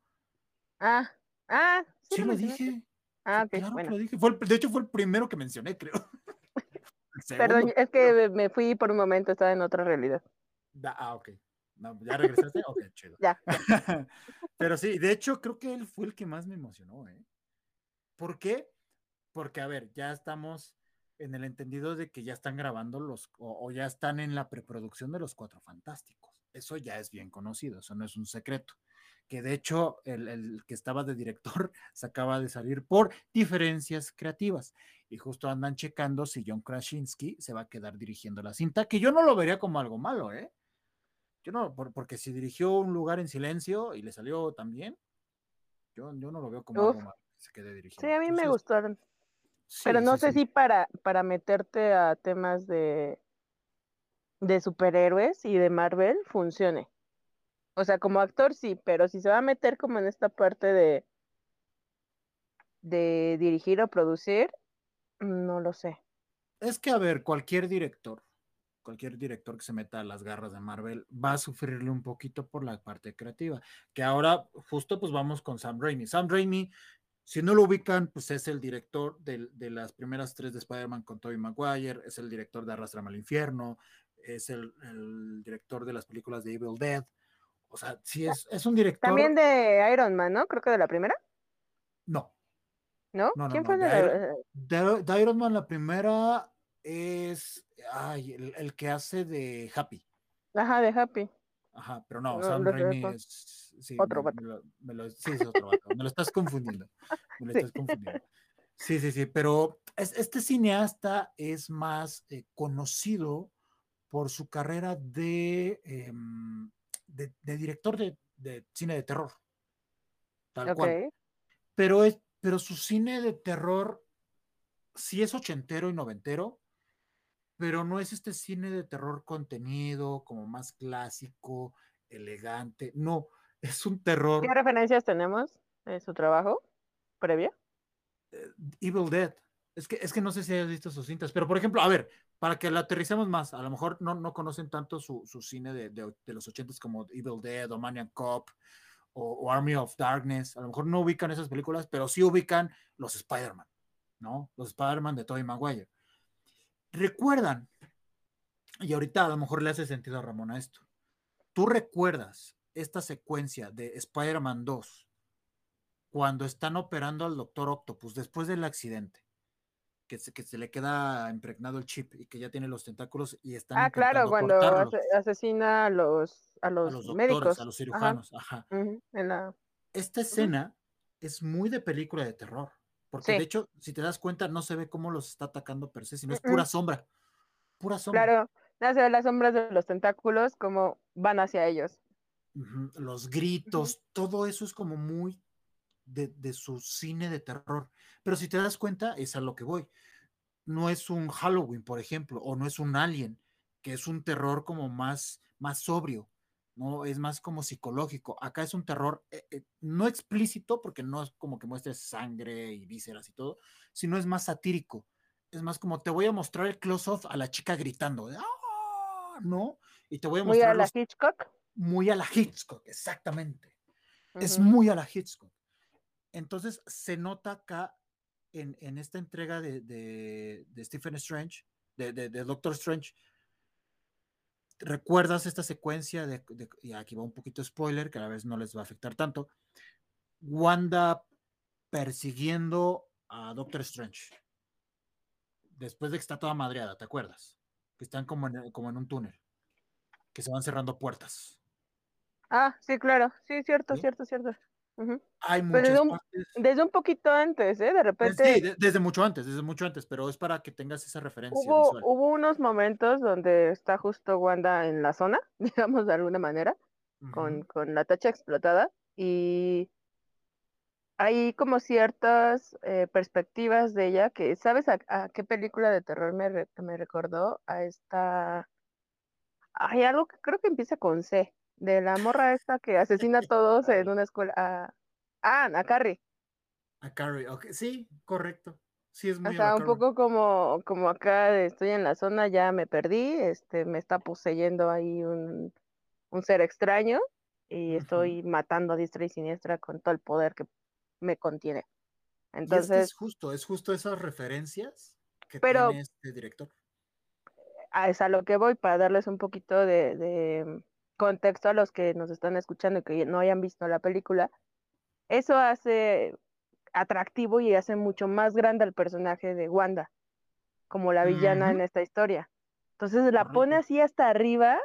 Ah, ah, sí, Sí, lo dije. Ah, ok, claro que lo dije. Fue el- de hecho, fue el primero que mencioné, creo. Perdón, es que me fui por un momento, estaba en otra realidad. Da- ah, ok. No, ¿Ya regresaste? Ok, chido. Ya. Pero sí, de hecho, creo que él fue el que más me emocionó, ¿eh? ¿Por qué? Porque, a ver, ya estamos en el entendido de que ya están grabando los, o, o ya están en la preproducción de los Cuatro Fantásticos. Eso ya es bien conocido, eso no es un secreto. Que de hecho, el, el que estaba de director se acaba de salir por diferencias creativas. Y justo andan checando si John Krasinski se va a quedar dirigiendo la cinta, que yo no lo vería como algo malo, ¿eh? Yo no, por- porque si dirigió un lugar en silencio y le salió también, yo, yo no lo veo como Uf. algo malo que se quede dirigiendo. Sí, a mí me gustaron. sí, Pero no sí, sé sí. si para, para meterte a temas de, de superhéroes y de Marvel funcione. O sea, como actor sí, pero si se va a meter como en esta parte de, de dirigir o producir, no lo sé. Es que, a ver, cualquier director, cualquier director que se meta a las garras de Marvel va a sufrirle un poquito por la parte creativa. Que ahora, justo, pues vamos con Sam Raimi. Sam Raimi, si no lo ubican, pues es el director del- de, las primeras tres de Spider-Man con Tobey Maguire, es el director de Arrastrame al Infierno, es el, el director de las películas de Evil Dead. O sea, sí es, es un director. También de Iron Man, ¿no? Creo que de la primera, No, ¿no? ¿Quién no, fue de de la- Iron- de, de Iron Man, la primera es ay, el, el que hace de Happy. Ajá, de Happy. Ajá, pero no, No, Sam Raimi es. Sí, Otro vato. me lo- me lo- sí, es otro vato. Me lo estás confundiendo. Me lo Sí. estás confundiendo. Sí, sí, sí, pero es- este cineasta es más eh, conocido por su carrera de, em, de, de director de, de cine de terror. Tal cual Ok. pero, es, pero su cine de terror sí es ochentero y noventero, pero no es este cine de terror contenido, como más clásico, elegante. No, es un terror. ¿Qué referencias tenemos de su trabajo previo? eh, Evil Dead. Es que, es que no sé si hayas visto sus cintas, pero por ejemplo, a ver, para que la aterricemos más, a lo mejor no, no conocen tanto su, su cine de, de, de los ochentas como Evil Dead o Maniac Cop o, o Army of Darkness, a lo mejor no ubican esas películas, pero sí ubican los Spider-Man, ¿no? Los Spider-Man de Tobey Maguire. Recuerdan, y ahorita a lo mejor le hace sentido a Ramón a esto, ¿tú recuerdas esta secuencia de Spider-Man 2 cuando están operando al Doctor Octopus después del accidente? Que se, que se le queda impregnado el chip y que ya tiene los tentáculos y están Ah, claro, cuando asesina a los, a a los, los doctores, médicos. a los Ajá, cirujanos. Ajá. ujú, en la... Esta escena es muy de película de terror, porque Sí. de hecho, si te das cuenta, no se ve cómo los está atacando per se, sino es pura sombra. Pura sombra. Claro, se ve las sombras de los tentáculos como van hacia ellos. Los gritos, todo eso es como muy de, de su cine de terror. Pero si te das cuenta, es a lo que voy. No es un Halloween, por ejemplo, o no es un Alien, que es un terror como más, más sobrio, ¿no? Es más como psicológico. Acá es un terror eh, eh, no explícito, porque no es como que muestres sangre y vísceras y todo, sino es más satírico. Es más como te voy a mostrar el close-off a la chica gritando, ¡Ah! ¿no? Y te voy a Muy mostrar a la los- Hitchcock. muy a la Hitchcock, exactamente. Es muy a la Hitchcock. Entonces se nota acá en, en esta entrega de, de- de Stephen Strange, de- de Doctor Strange. ¿Recuerdas esta secuencia de, de- y aquí va un poquito spoiler, que a la vez no les va a afectar tanto? Wanda persiguiendo a Doctor Strange. Después de que está toda madreada, ¿te acuerdas? Que están como en, como en un túnel, que se van cerrando puertas. Ah, sí, claro. Sí, cierto, ¿Sí? cierto, cierto. Hay Pero muchas desde un, partes. desde un poquito antes, ¿eh? De Eh, repente Sí, de- desde mucho antes, desde mucho antes, pero es para que tengas esa referencia hubo, visual. hubo unos momentos donde está justo Wanda en la zona, digamos de alguna manera, con, con la tacha explotada y hay como ciertas eh, perspectivas de ella que, ¿sabes a, a qué película de terror me, re- me recordó? A esta, hay algo que creo que empieza con C, de la morra esta que asesina a todos en una escuela. A, ah, a Carrie. A Carrie, ok, sí, correcto. Sí, es muy O sea, un poco como, como acá estoy en la zona, ya me perdí, este, me está poseyendo ahí un, un ser extraño y estoy matando a diestra y siniestra con todo el poder que me contiene. Y es que Entonces, es justo, es justo esas referencias que Pero- tiene este director. a es a lo que voy para darles un poquito de, de contexto a los que nos están escuchando y que no hayan visto la película. Eso hace atractivo y hace mucho más grande al personaje de Wanda, como la villana en esta historia. Entonces la pone así hasta arriba,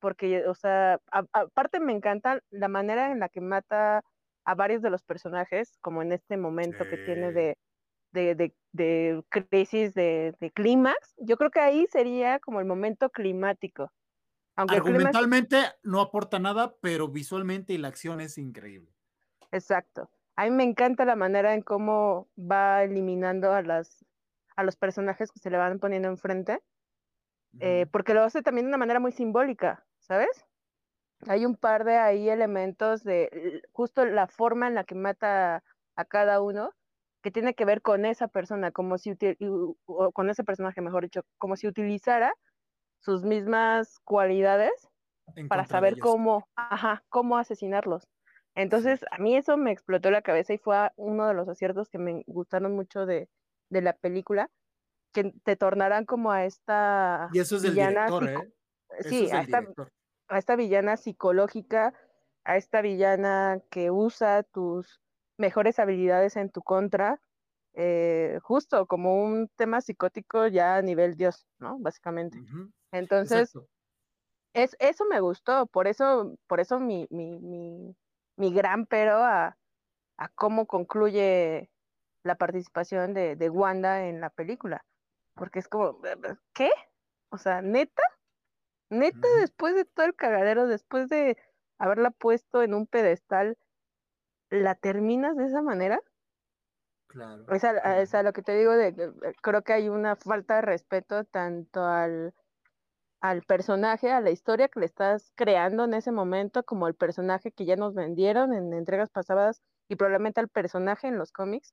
porque, o sea, a- aparte me encanta la manera en la que mata a varios de los personajes, como en este momento que tiene de, de, de, de crisis de clímax. Yo creo que ahí sería como el momento climático. Aunque Argumentalmente no aporta nada, pero visualmente y la acción es increíble. exacto. A mí me encanta la manera en cómo va eliminando a las a los personajes que se le van poniendo enfrente, eh, Ujú. porque lo hace también de una manera muy simbólica, ¿sabes? Hay un par de ahí elementos de justo la forma en la que mata a cada uno que tiene que ver con esa persona, como si o con ese personaje, mejor dicho, como si utilizara sus mismas cualidades para saber cómo, ajá, cómo asesinarlos. Entonces, a mí eso me explotó la cabeza y fue uno de los aciertos que me gustaron mucho de, de la película, que te tornarán como a esta Y eso es del villana director, psico- ¿eh? Eso sí, es a esta, a esta villana psicológica, a esta villana que usa tus mejores habilidades en tu contra, eh, justo como un tema psicótico ya a nivel Dios, ¿no? Básicamente. Entonces, Exacto. es, eso me gustó, por eso, por eso mi, mi, mi, mi gran pero a, a cómo concluye la participación de, de Wanda en la película. Porque es como, ¿qué? O sea, neta, neta, después de todo el cagadero, después de haberla puesto en un pedestal, ¿la terminas de esa manera? Claro. Es a, a- claro. es a lo que te digo, de, creo que hay una falta de respeto tanto al, al personaje, a la historia que le estás creando en ese momento, como el personaje que ya nos vendieron en entregas pasadas y probablemente al personaje en los cómics,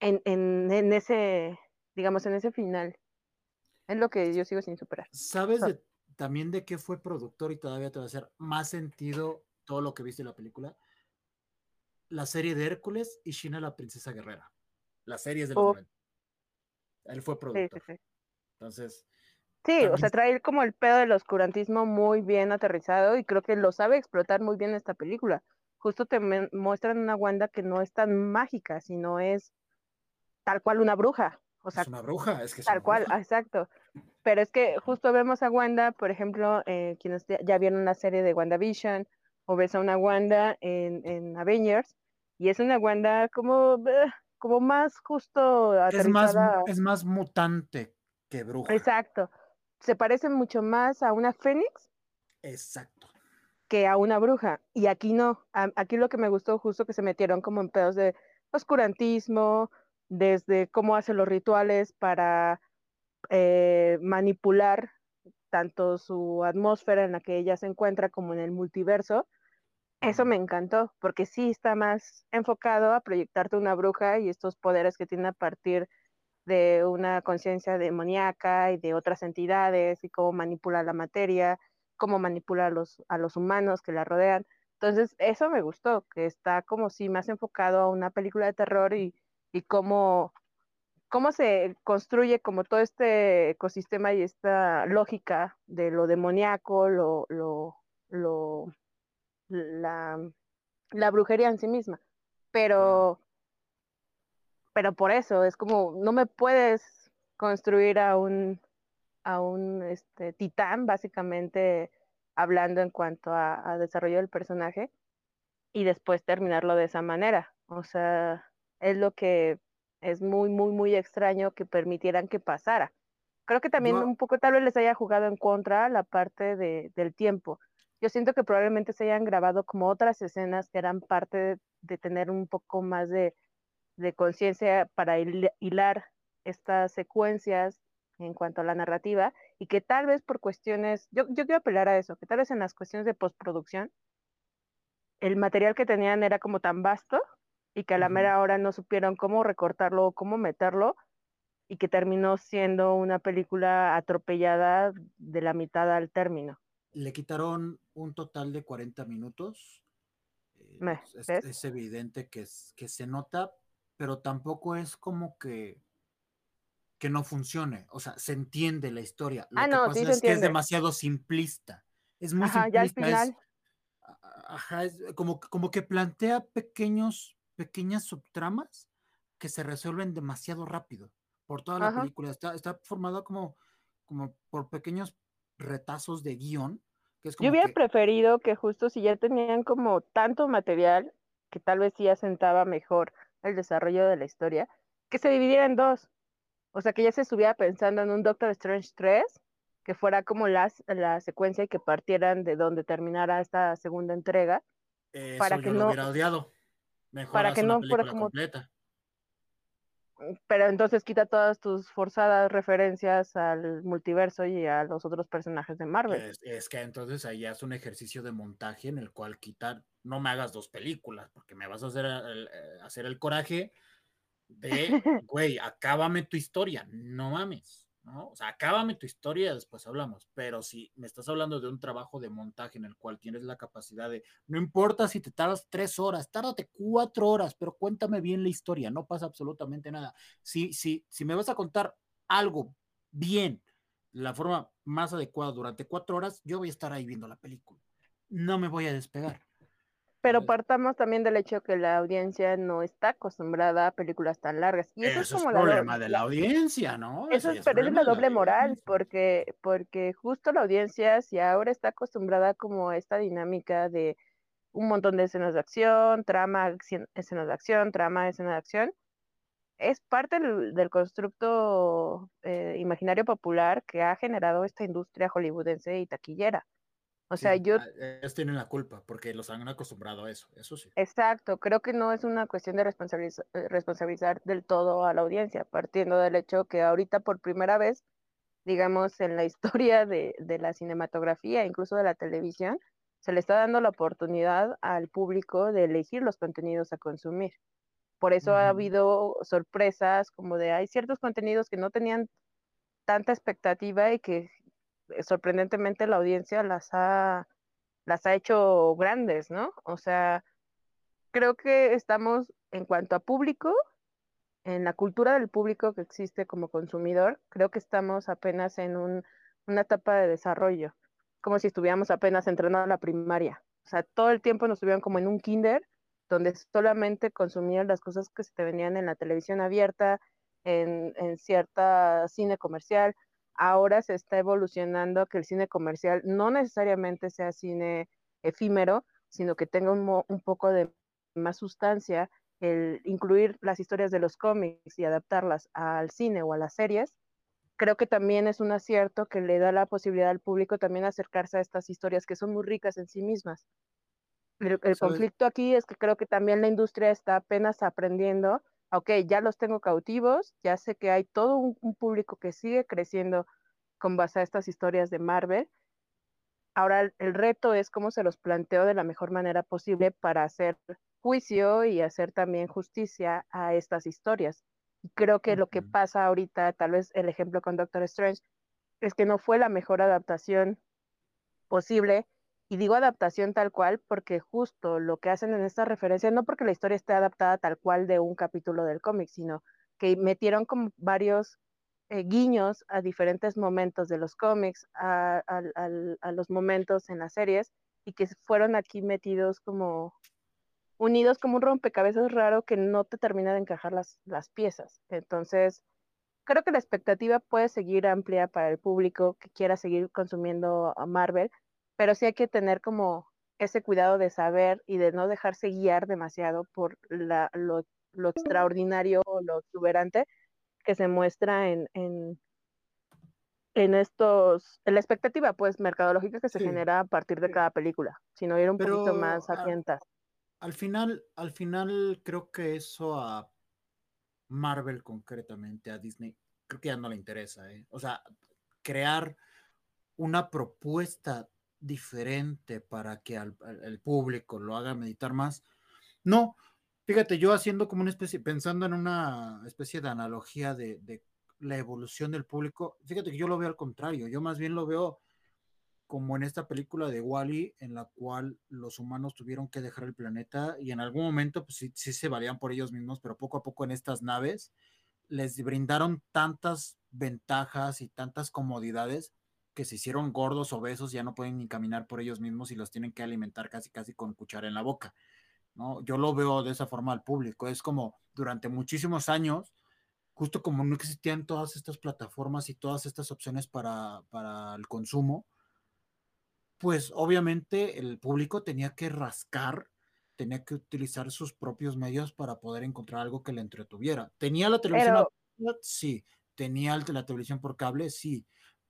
en, en, en ese, digamos, en ese final. Es lo que yo sigo sin superar. ¿Sabes de- también de qué fue productor y todavía te va a hacer más sentido todo lo que viste en la película? La serie de Hércules y Shina la princesa guerrera. Las series de los Oh. 90. Él fue Sí, sí, productor. sí. Entonces, Sí, o sea, trae como el pedo del oscurantismo muy bien aterrizado y creo que lo sabe explotar muy bien esta película. Justo te muestran una Wanda que no es tan mágica, sino es tal cual una bruja. O sea, es una bruja, es que es tal una cual, bruja. exacto. Pero es que justo vemos a Wanda, por ejemplo, eh, quienes ya- vieron la serie de WandaVision, o ves a una Wanda en, en Avengers, y es una Wanda como, eh, como más justo Es más, es más mutante que bruja. Exacto. Se parece mucho más a una Fénix Exacto. que a una bruja. Y aquí no. A- aquí lo que me gustó justo que se metieron como en pedos de oscurantismo, desde cómo hace los rituales para eh, manipular tanto su atmósfera en la que ella se encuentra como en el multiverso. Eso me encantó, porque sí está más enfocado a proyectarte una bruja y estos poderes que tiene a partir de una conciencia demoníaca y de otras entidades y cómo manipula la materia, cómo manipula a los, a los humanos que la rodean. Entonces, eso me gustó, que está como si más enfocado a una película de terror y, y cómo, cómo se construye como todo este ecosistema y esta lógica de lo demoníaco, lo, lo, lo, la, la brujería en sí misma. Pero, pero por eso es como, no me puedes construir a un, a un este, titán, básicamente hablando en cuanto a, a desarrollo del personaje, y después terminarlo de esa manera. O sea, es lo que es muy, muy, muy extraño que permitieran que pasara. Creo que también un poco tal vez les haya jugado en contra la parte de, del tiempo. Yo siento que probablemente se hayan grabado como otras escenas que eran parte de, de tener un poco más de, de conciencia para hil- hilar estas secuencias en cuanto a la narrativa y que tal vez por cuestiones, yo, yo quiero apelar a eso, que tal vez en las cuestiones de postproducción, el material que tenían era como tan vasto y que a la mera hora no supieron cómo recortarlo o cómo meterlo y que terminó siendo una película atropellada de la mitad al término. Le quitaron un total de 40 minutos. Eh, es, evidente que, que se nota, pero tampoco es como que que no funcione. O sea, se entiende la historia. Lo ah, que pasa es que es demasiado simplista. Es muy simplista. ajá, es como, como que plantea pequeños, pequeñas subtramas que se resuelven demasiado rápido por toda la película. Está, está formada como, como por pequeños retazos de guion. Que es como Yo hubiera preferido que justo si ya tenían como tanto material, que tal vez sí asentaba mejor el desarrollo de la historia, que se dividiera en dos. O sea, que ya se estuviera pensando en un Doctor Strange 3, que fuera como las, la secuencia y que partieran de donde terminara esta segunda entrega. para que no, hubiera odiado. Mejor para que no fuera como completa. Pero entonces quita todas tus forzadas referencias al multiverso y a los otros personajes de Marvel. Es, que entonces ahí es un ejercicio de montaje en el cual quitar, no me hagas dos películas, porque me vas a hacer eh, hacer el coraje de, güey, acábame tu historia, no mames, ¿no? O sea, acábame tu historia después hablamos, pero si me estás hablando de un trabajo de montaje en el cual tienes la capacidad de, no importa si te tardas tres horas, tárdate cuatro horas, pero cuéntame bien la historia, no pasa absolutamente nada. Si, si, si me vas a contar algo bien, la forma más adecuada durante cuatro horas, yo voy a estar ahí viendo la película. No me voy a despegar. Pero partamos también del hecho que la audiencia no está acostumbrada a películas tan largas. Y eso, es como el problema de la audiencia, ¿no? Eso, es, pero es la doble moral, porque, porque justo la audiencia, si ahora está acostumbrada como a esta dinámica de un montón de escenas de acción, trama, escenas de acción, trama, escenas de acción, es parte del, constructo eh, imaginario popular que ha generado esta industria hollywoodense y taquillera. O sea, yo... Ah, ellos tienen la culpa porque los han acostumbrado a eso, eso sí. Exacto, creo que no es una cuestión de eh, responsabilizar, del todo a la audiencia, partiendo del hecho que ahorita por primera vez, digamos, en la historia de, la cinematografía, incluso de la televisión, se le está dando la oportunidad al público de elegir los contenidos a consumir. Por eso ha habido sorpresas como de hay ciertos contenidos que no tenían tanta expectativa y que eh, sorprendentemente la audiencia las ha, las ha hecho grandes, ¿no? O sea, creo que estamos en cuanto a público, en la cultura del público que existe como consumidor, creo que estamos apenas en un, una etapa de desarrollo, como si estuviéramos apenas entrando a la primaria. O sea, todo el tiempo nos estuvieron como en un kinder, donde solamente consumían las cosas que se te venían en la televisión abierta, en, en cierta cine comercial, ahora se está evolucionando que el cine comercial no necesariamente sea cine efímero, sino que tenga un, un poco de más sustancia, el incluir las historias de los cómics y adaptarlas al cine o a las series, creo que también es un acierto que le da la posibilidad al público también acercarse a estas historias que son muy ricas en sí mismas. El, conflicto aquí es que creo que también la industria está apenas aprendiendo ok, ya los tengo cautivos, ya sé que hay todo un, público que sigue creciendo con base a estas historias de Marvel. Ahora el, reto es cómo se los planteo de la mejor manera posible para hacer juicio y hacer también justicia a estas historias. Y creo que lo que pasa ahorita, tal vez el ejemplo con Doctor Strange, es que no fue la mejor adaptación posible y digo adaptación tal cual porque justo lo que hacen en esta referencia, no porque la historia esté adaptada tal cual de un capítulo del cómic, sino que metieron como varios eh, guiños a diferentes momentos de los cómics, a, los momentos en las series, y que fueron aquí metidos como unidos como un rompecabezas raro que no te termina de encajar las, las piezas. Entonces, creo que la expectativa puede seguir amplia para el público que quiera seguir consumiendo a Marvel, pero sí hay que tener como ese cuidado de saber y de no dejarse guiar demasiado por la, lo, extraordinario o lo exuberante que se muestra en, en, en estos, en la expectativa pues mercadológica que se genera a partir de cada película, sino ir un poquito más a Al final, al final creo que eso a Marvel concretamente, a Disney, creo que ya no le interesa, ¿eh? O sea, crear una propuesta diferente para que al, el público lo haga meditar más. No, fíjate, yo haciendo como una especie, pensando en una especie de analogía de, la evolución del público, fíjate que yo lo veo al contrario, yo más bien lo veo como en esta película de Wally, en la cual los humanos tuvieron que dejar el planeta y en algún momento pues sí, se valían por ellos mismos, pero poco a poco en estas naves les brindaron tantas ventajas y tantas comodidades que se hicieron gordos, obesos, ya no pueden ni caminar por ellos mismos y los tienen que alimentar casi casi con cuchara en la boca. ¿no? Yo lo veo de esa forma al público, es como durante muchísimos años, justo como no existían todas estas plataformas y todas estas opciones para, para el consumo, pues obviamente el público tenía que rascar, tenía que utilizar sus propios medios para poder encontrar algo que le entretuviera. ¿Tenía la televisión? Pero... Sí. ¿Tenía la televisión por cable? Sí.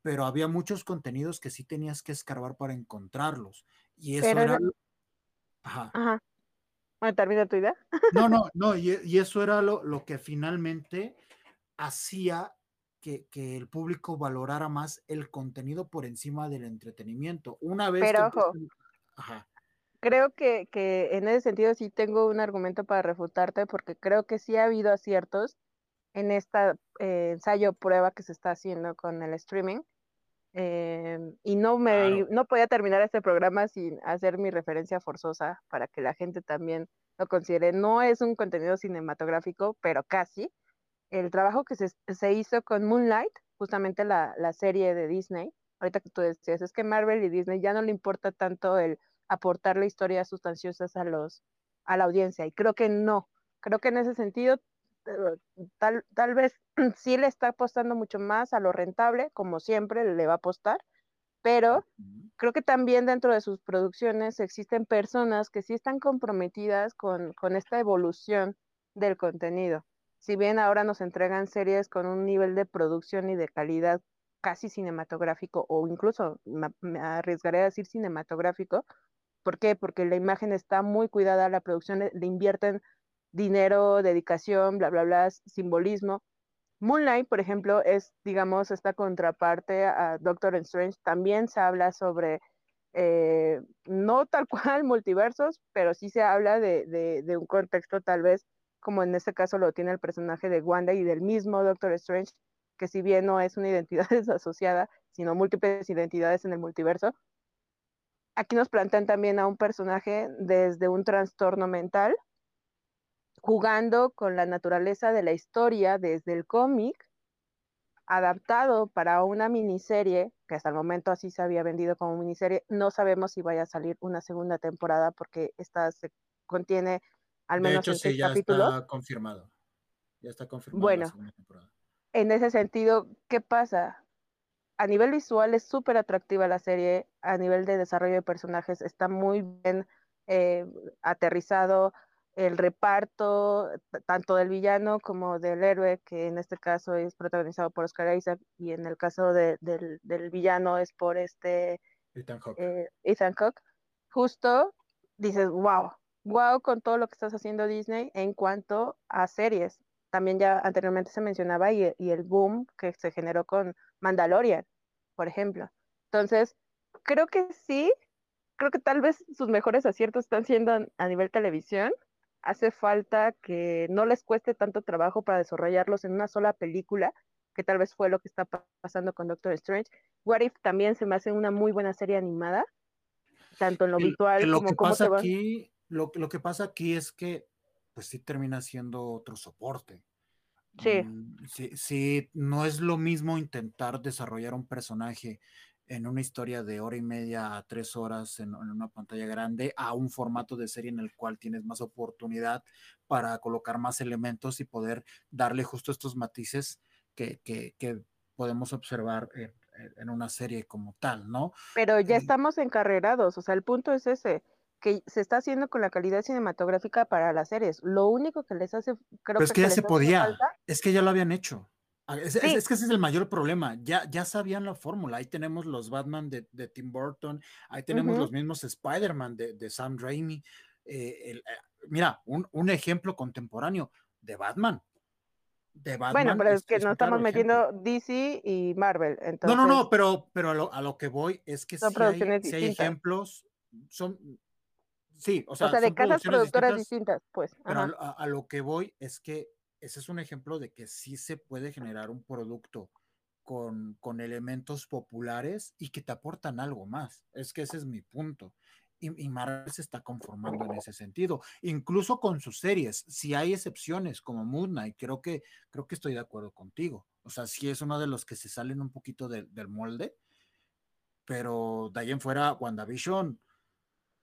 Pero había muchos contenidos que sí tenías que escarbar para encontrarlos. Y eso Pero era... Ajá. Ajá. Bueno, termina tu idea. No, no, no, y, y eso era lo, lo que finalmente hacía que, que el público valorara más el contenido por encima del entretenimiento. Una vez Pero que ojo. Ajá. Creo que, que en ese sentido sí tengo un argumento para refutarte porque creo que sí ha habido aciertos en esta eh, ensayo prueba que se está haciendo con el streaming. Eh, y no me Claro. no podía terminar este programa sin hacer mi referencia forzosa para que la gente también lo considere. No es un contenido cinematográfico, pero casi. El trabajo que se, se hizo con Moonlight, justamente la, la serie de Disney, ahorita que tú decías, es que Marvel y Disney ya no le importa tanto el aportarle historias sustanciosas a los a la audiencia y creo que no creo que en ese sentido tal, tal vez sí le está apostando mucho más a lo rentable como siempre le va a apostar pero creo que también dentro de sus producciones existen personas que sí están comprometidas con, con esta evolución del contenido. Si bien ahora nos entregan series con un nivel de producción y de calidad casi cinematográfico o incluso me, me arriesgaré a decir cinematográfico, ¿por qué? Porque la imagen está muy cuidada, la producción le, le invierten dinero, dedicación, bla, bla, bla, simbolismo. Moonlight, por ejemplo, es, digamos, esta contraparte a Doctor Strange. También se habla sobre, eh, no tal cual multiversos, pero sí se habla de, de, de, un contexto tal vez, como en este caso lo tiene el personaje de Wanda y del mismo Doctor Strange, que si bien no es una identidad desasociada, sino múltiples identidades en el multiverso, aquí nos plantean también a un personaje desde un trastorno mental, jugando con la naturaleza de la historia desde el cómic, adaptado para una miniserie, que hasta el momento así se había vendido como miniserie. No sabemos si vaya a salir una segunda temporada porque esta se contiene al De menos hecho, en sí, ya capítulos. está confirmado. Ya está confirmado Bueno. la. En ese sentido, ¿qué pasa? A nivel visual es súper atractiva la serie, a nivel de desarrollo de personajes está muy bien eh, aterrizado, el reparto tanto del villano como del héroe, que en este caso es protagonizado por Oscar Isaac y en el caso de, del, del, villano es por este Ethan Hawke. Eh, Ethan Hawke. Justo dices, wow, wow con todo lo que estás haciendo Disney en cuanto a series. También ya anteriormente se mencionaba y, y el boom que se generó con Mandalorian, por ejemplo. Entonces, creo que sí, creo que tal vez sus mejores aciertos están siendo a nivel televisión, hace falta que no les cueste tanto trabajo para desarrollarlos en una sola película, que tal vez fue lo que está pasando con Doctor Strange. What If también se me hace una muy buena serie animada, tanto en lo que lo como que cómo pasa se va. aquí, lo, lo, que pasa aquí es que pues sí termina siendo otro soporte. Sí. Mm, sí. sí, no es lo mismo intentar desarrollar un personaje en una historia de hora y media a tres horas en, en, una pantalla grande a un formato de serie en el cual tienes más oportunidad para colocar más elementos y poder darle justo estos matices que, que, que podemos observar en, en, una serie como tal, ¿no? Pero ya estamos encarrerados, o sea, el punto es ese que se está haciendo con la calidad cinematográfica para las series. Lo único que les hace, creo Pero es que, que ya se podía, falta, es que ya lo habían hecho. Es, Sí. es, es, que ese es el mayor problema. Ya, ya sabían la fórmula. Ahí tenemos los Batman de, de Tim Burton, ahí tenemos Ujú. los mismos Spider-Man de, de, Sam Raimi. Eh, el, eh, mira, un, un, ejemplo contemporáneo de Batman. de Batman. Bueno, pero es, que un no estamos metiendo DC y Marvel. No, Entonces, no, no, pero, pero a, lo, a lo que voy es que Son sí hay, sí hay ejemplos, son, sí, o sea, o sea, de casas productoras distintas, distintas, pues. pero a lo que voy es que ese es un ejemplo de que sí se puede generar un producto con, con elementos populares y que te aportan algo más. Es que ese es mi punto. Y, Marvel se está conformando en ese sentido, incluso con sus series. Si hay excepciones como Moon Knight, creo que, creo que estoy de acuerdo contigo. O sea, sí es uno de los que se salen un poquito del molde, pero de ahí en fuera, WandaVision,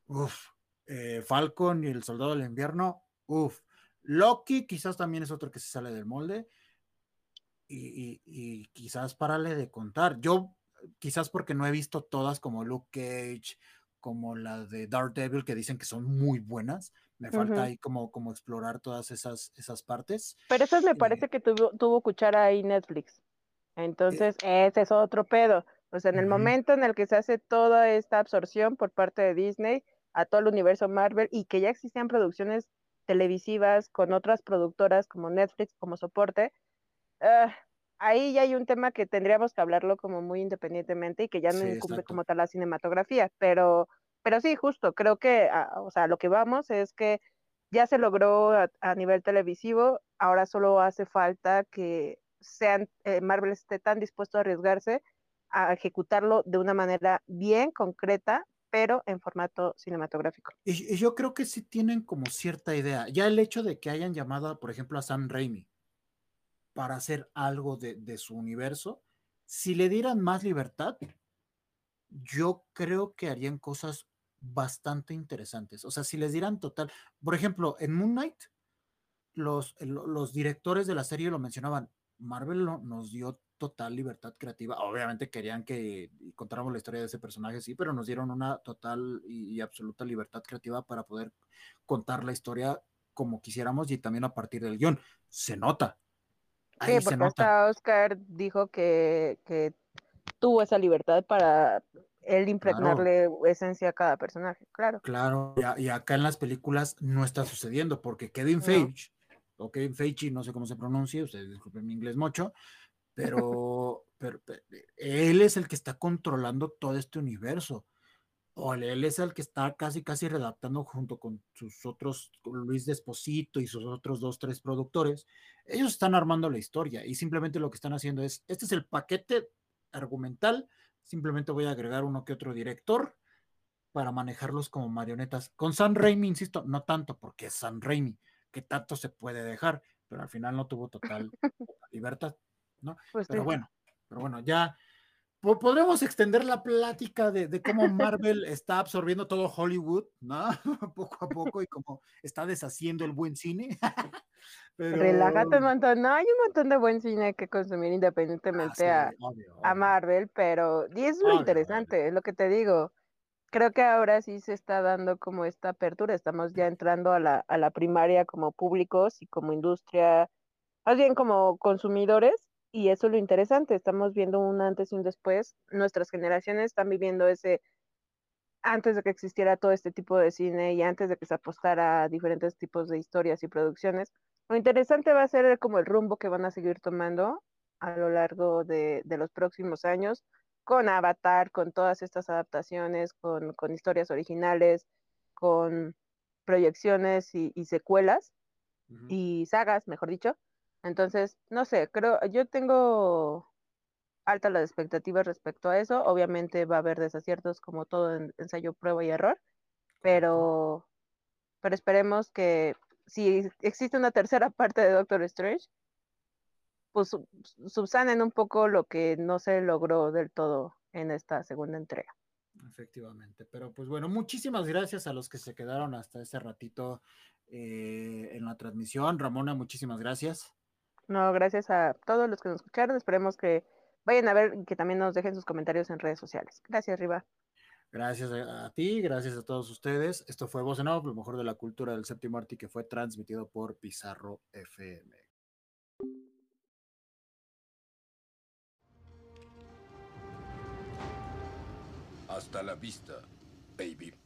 uff, eh, Falcon y el Soldado del Invierno, uff, Loki quizás también es otro que se sale del molde y, y- y quizás de contar. Yo, quizás porque no he visto todas como Luke Cage, como la de Daredevil, que dicen que son muy buenas, me falta ahí como, como explorar todas esas, esas partes. Pero eso me eh, parece que tuvo, tuvo cuchara ahí Netflix. Entonces, ese es otro pedo. O sea, en el momento en el que se hace toda esta absorción por parte de Disney a todo el universo Marvel y que ya existían producciones televisivas con otras productoras como Netflix como soporte, ah, ahí ya hay un tema que tendríamos que hablarlo como muy independientemente y que ya no Sí, incumbe exacto. como tal la cinematografía, pero, pero sí, justo, creo que, ah, o sea, lo que vamos es que ya se logró a, a nivel televisivo, ahora solo hace falta que sean, eh, Marvel esté tan dispuesto a arriesgarse a ejecutarlo de una manera bien concreta, pero en formato cinematográfico. Y, yo creo que sí tienen como cierta idea. Ya el hecho de que hayan llamado, por ejemplo, a Sam Raimi para hacer algo de, de su universo, si le dieran más libertad, yo creo que harían cosas bastante interesantes. O sea, si les dieran total, por ejemplo, en Moon Knight, los, lo- los directores de la serie lo mencionaban, Marvel no- nos dio total libertad creativa. Obviamente querían que contáramos la historia de ese personaje, sí, pero nos dieron una total y, absoluta libertad creativa para poder contar la historia como quisiéramos y también a partir del guion. Se nota. Ahí Sí, se porque nota. hasta Oscar dijo que, que tuvo esa libertad para él impregnarle esencia a cada personaje, claro. Claro, y, acá en las películas no está sucediendo porque Kevin No. Feige, o Kevin Feige, no sé cómo se pronuncia, ustedes disculpen mi inglés mucho, pero, pero, pe- él es el que está controlando todo este universo. O él- él es el que está casi, casi redactando junto con sus otros, con Luis Desposito y sus otros dos, tres productores. Ellos están armando la historia y simplemente lo que están haciendo es, este es el paquete argumental, simplemente voy a agregar uno que otro director para manejarlos como marionetas. Con San Raimi, insisto, no tanto porque es San Raimi, que tanto se puede dejar, pero al final no tuvo total libertad, ¿no? Pues Pero sí. bueno, pero bueno, ya po- podremos extender la plática de, de cómo Marvel está absorbiendo todo Hollywood, ¿no? poco a poco y cómo está deshaciendo el buen cine. pero... Relájate un montón. No, hay un montón de buen cine que consumir Ah, independientemente sí, a, obvio, a. Marvel, pero y es lo Obvio, interesante, es lo que te digo. Creo que ahora sí se está dando como esta apertura, estamos ya entrando a la, a la primaria como públicos y como industria, más bien como consumidores, y eso es lo interesante, estamos viendo un antes y un después, nuestras generaciones están viviendo ese antes de que existiera todo este tipo de cine y antes de que se apostara a diferentes tipos de historias y producciones. Lo interesante va a ser como el rumbo que van a seguir tomando a lo largo de, de los próximos años, con Avatar, con todas estas adaptaciones, con, con historias originales, con proyecciones y, y secuelas y sagas, mejor dicho. Entonces, no sé, creo, yo tengo altas las expectativas respecto a eso. Obviamente va a haber desaciertos como todo en ensayo, prueba y error, pero, pero esperemos que si existe una tercera parte de Doctor Strange, pues sub- subsanen un poco lo que no se logró del todo en esta segunda entrega. Efectivamente, pero pues bueno, muchísimas gracias a los que se quedaron hasta ese ratito eh, en la transmisión. Ramona, muchísimas gracias. No, gracias a todos los que nos escucharon. Esperemos que vayan a ver y que también nos dejen sus comentarios en redes sociales. Gracias, Riva. Gracias a, ti, gracias a todos ustedes. Esto fue Voz en Off, lo mejor de la cultura del séptimo arte que fue transmitido por Pizarro FM. Hasta la vista, baby.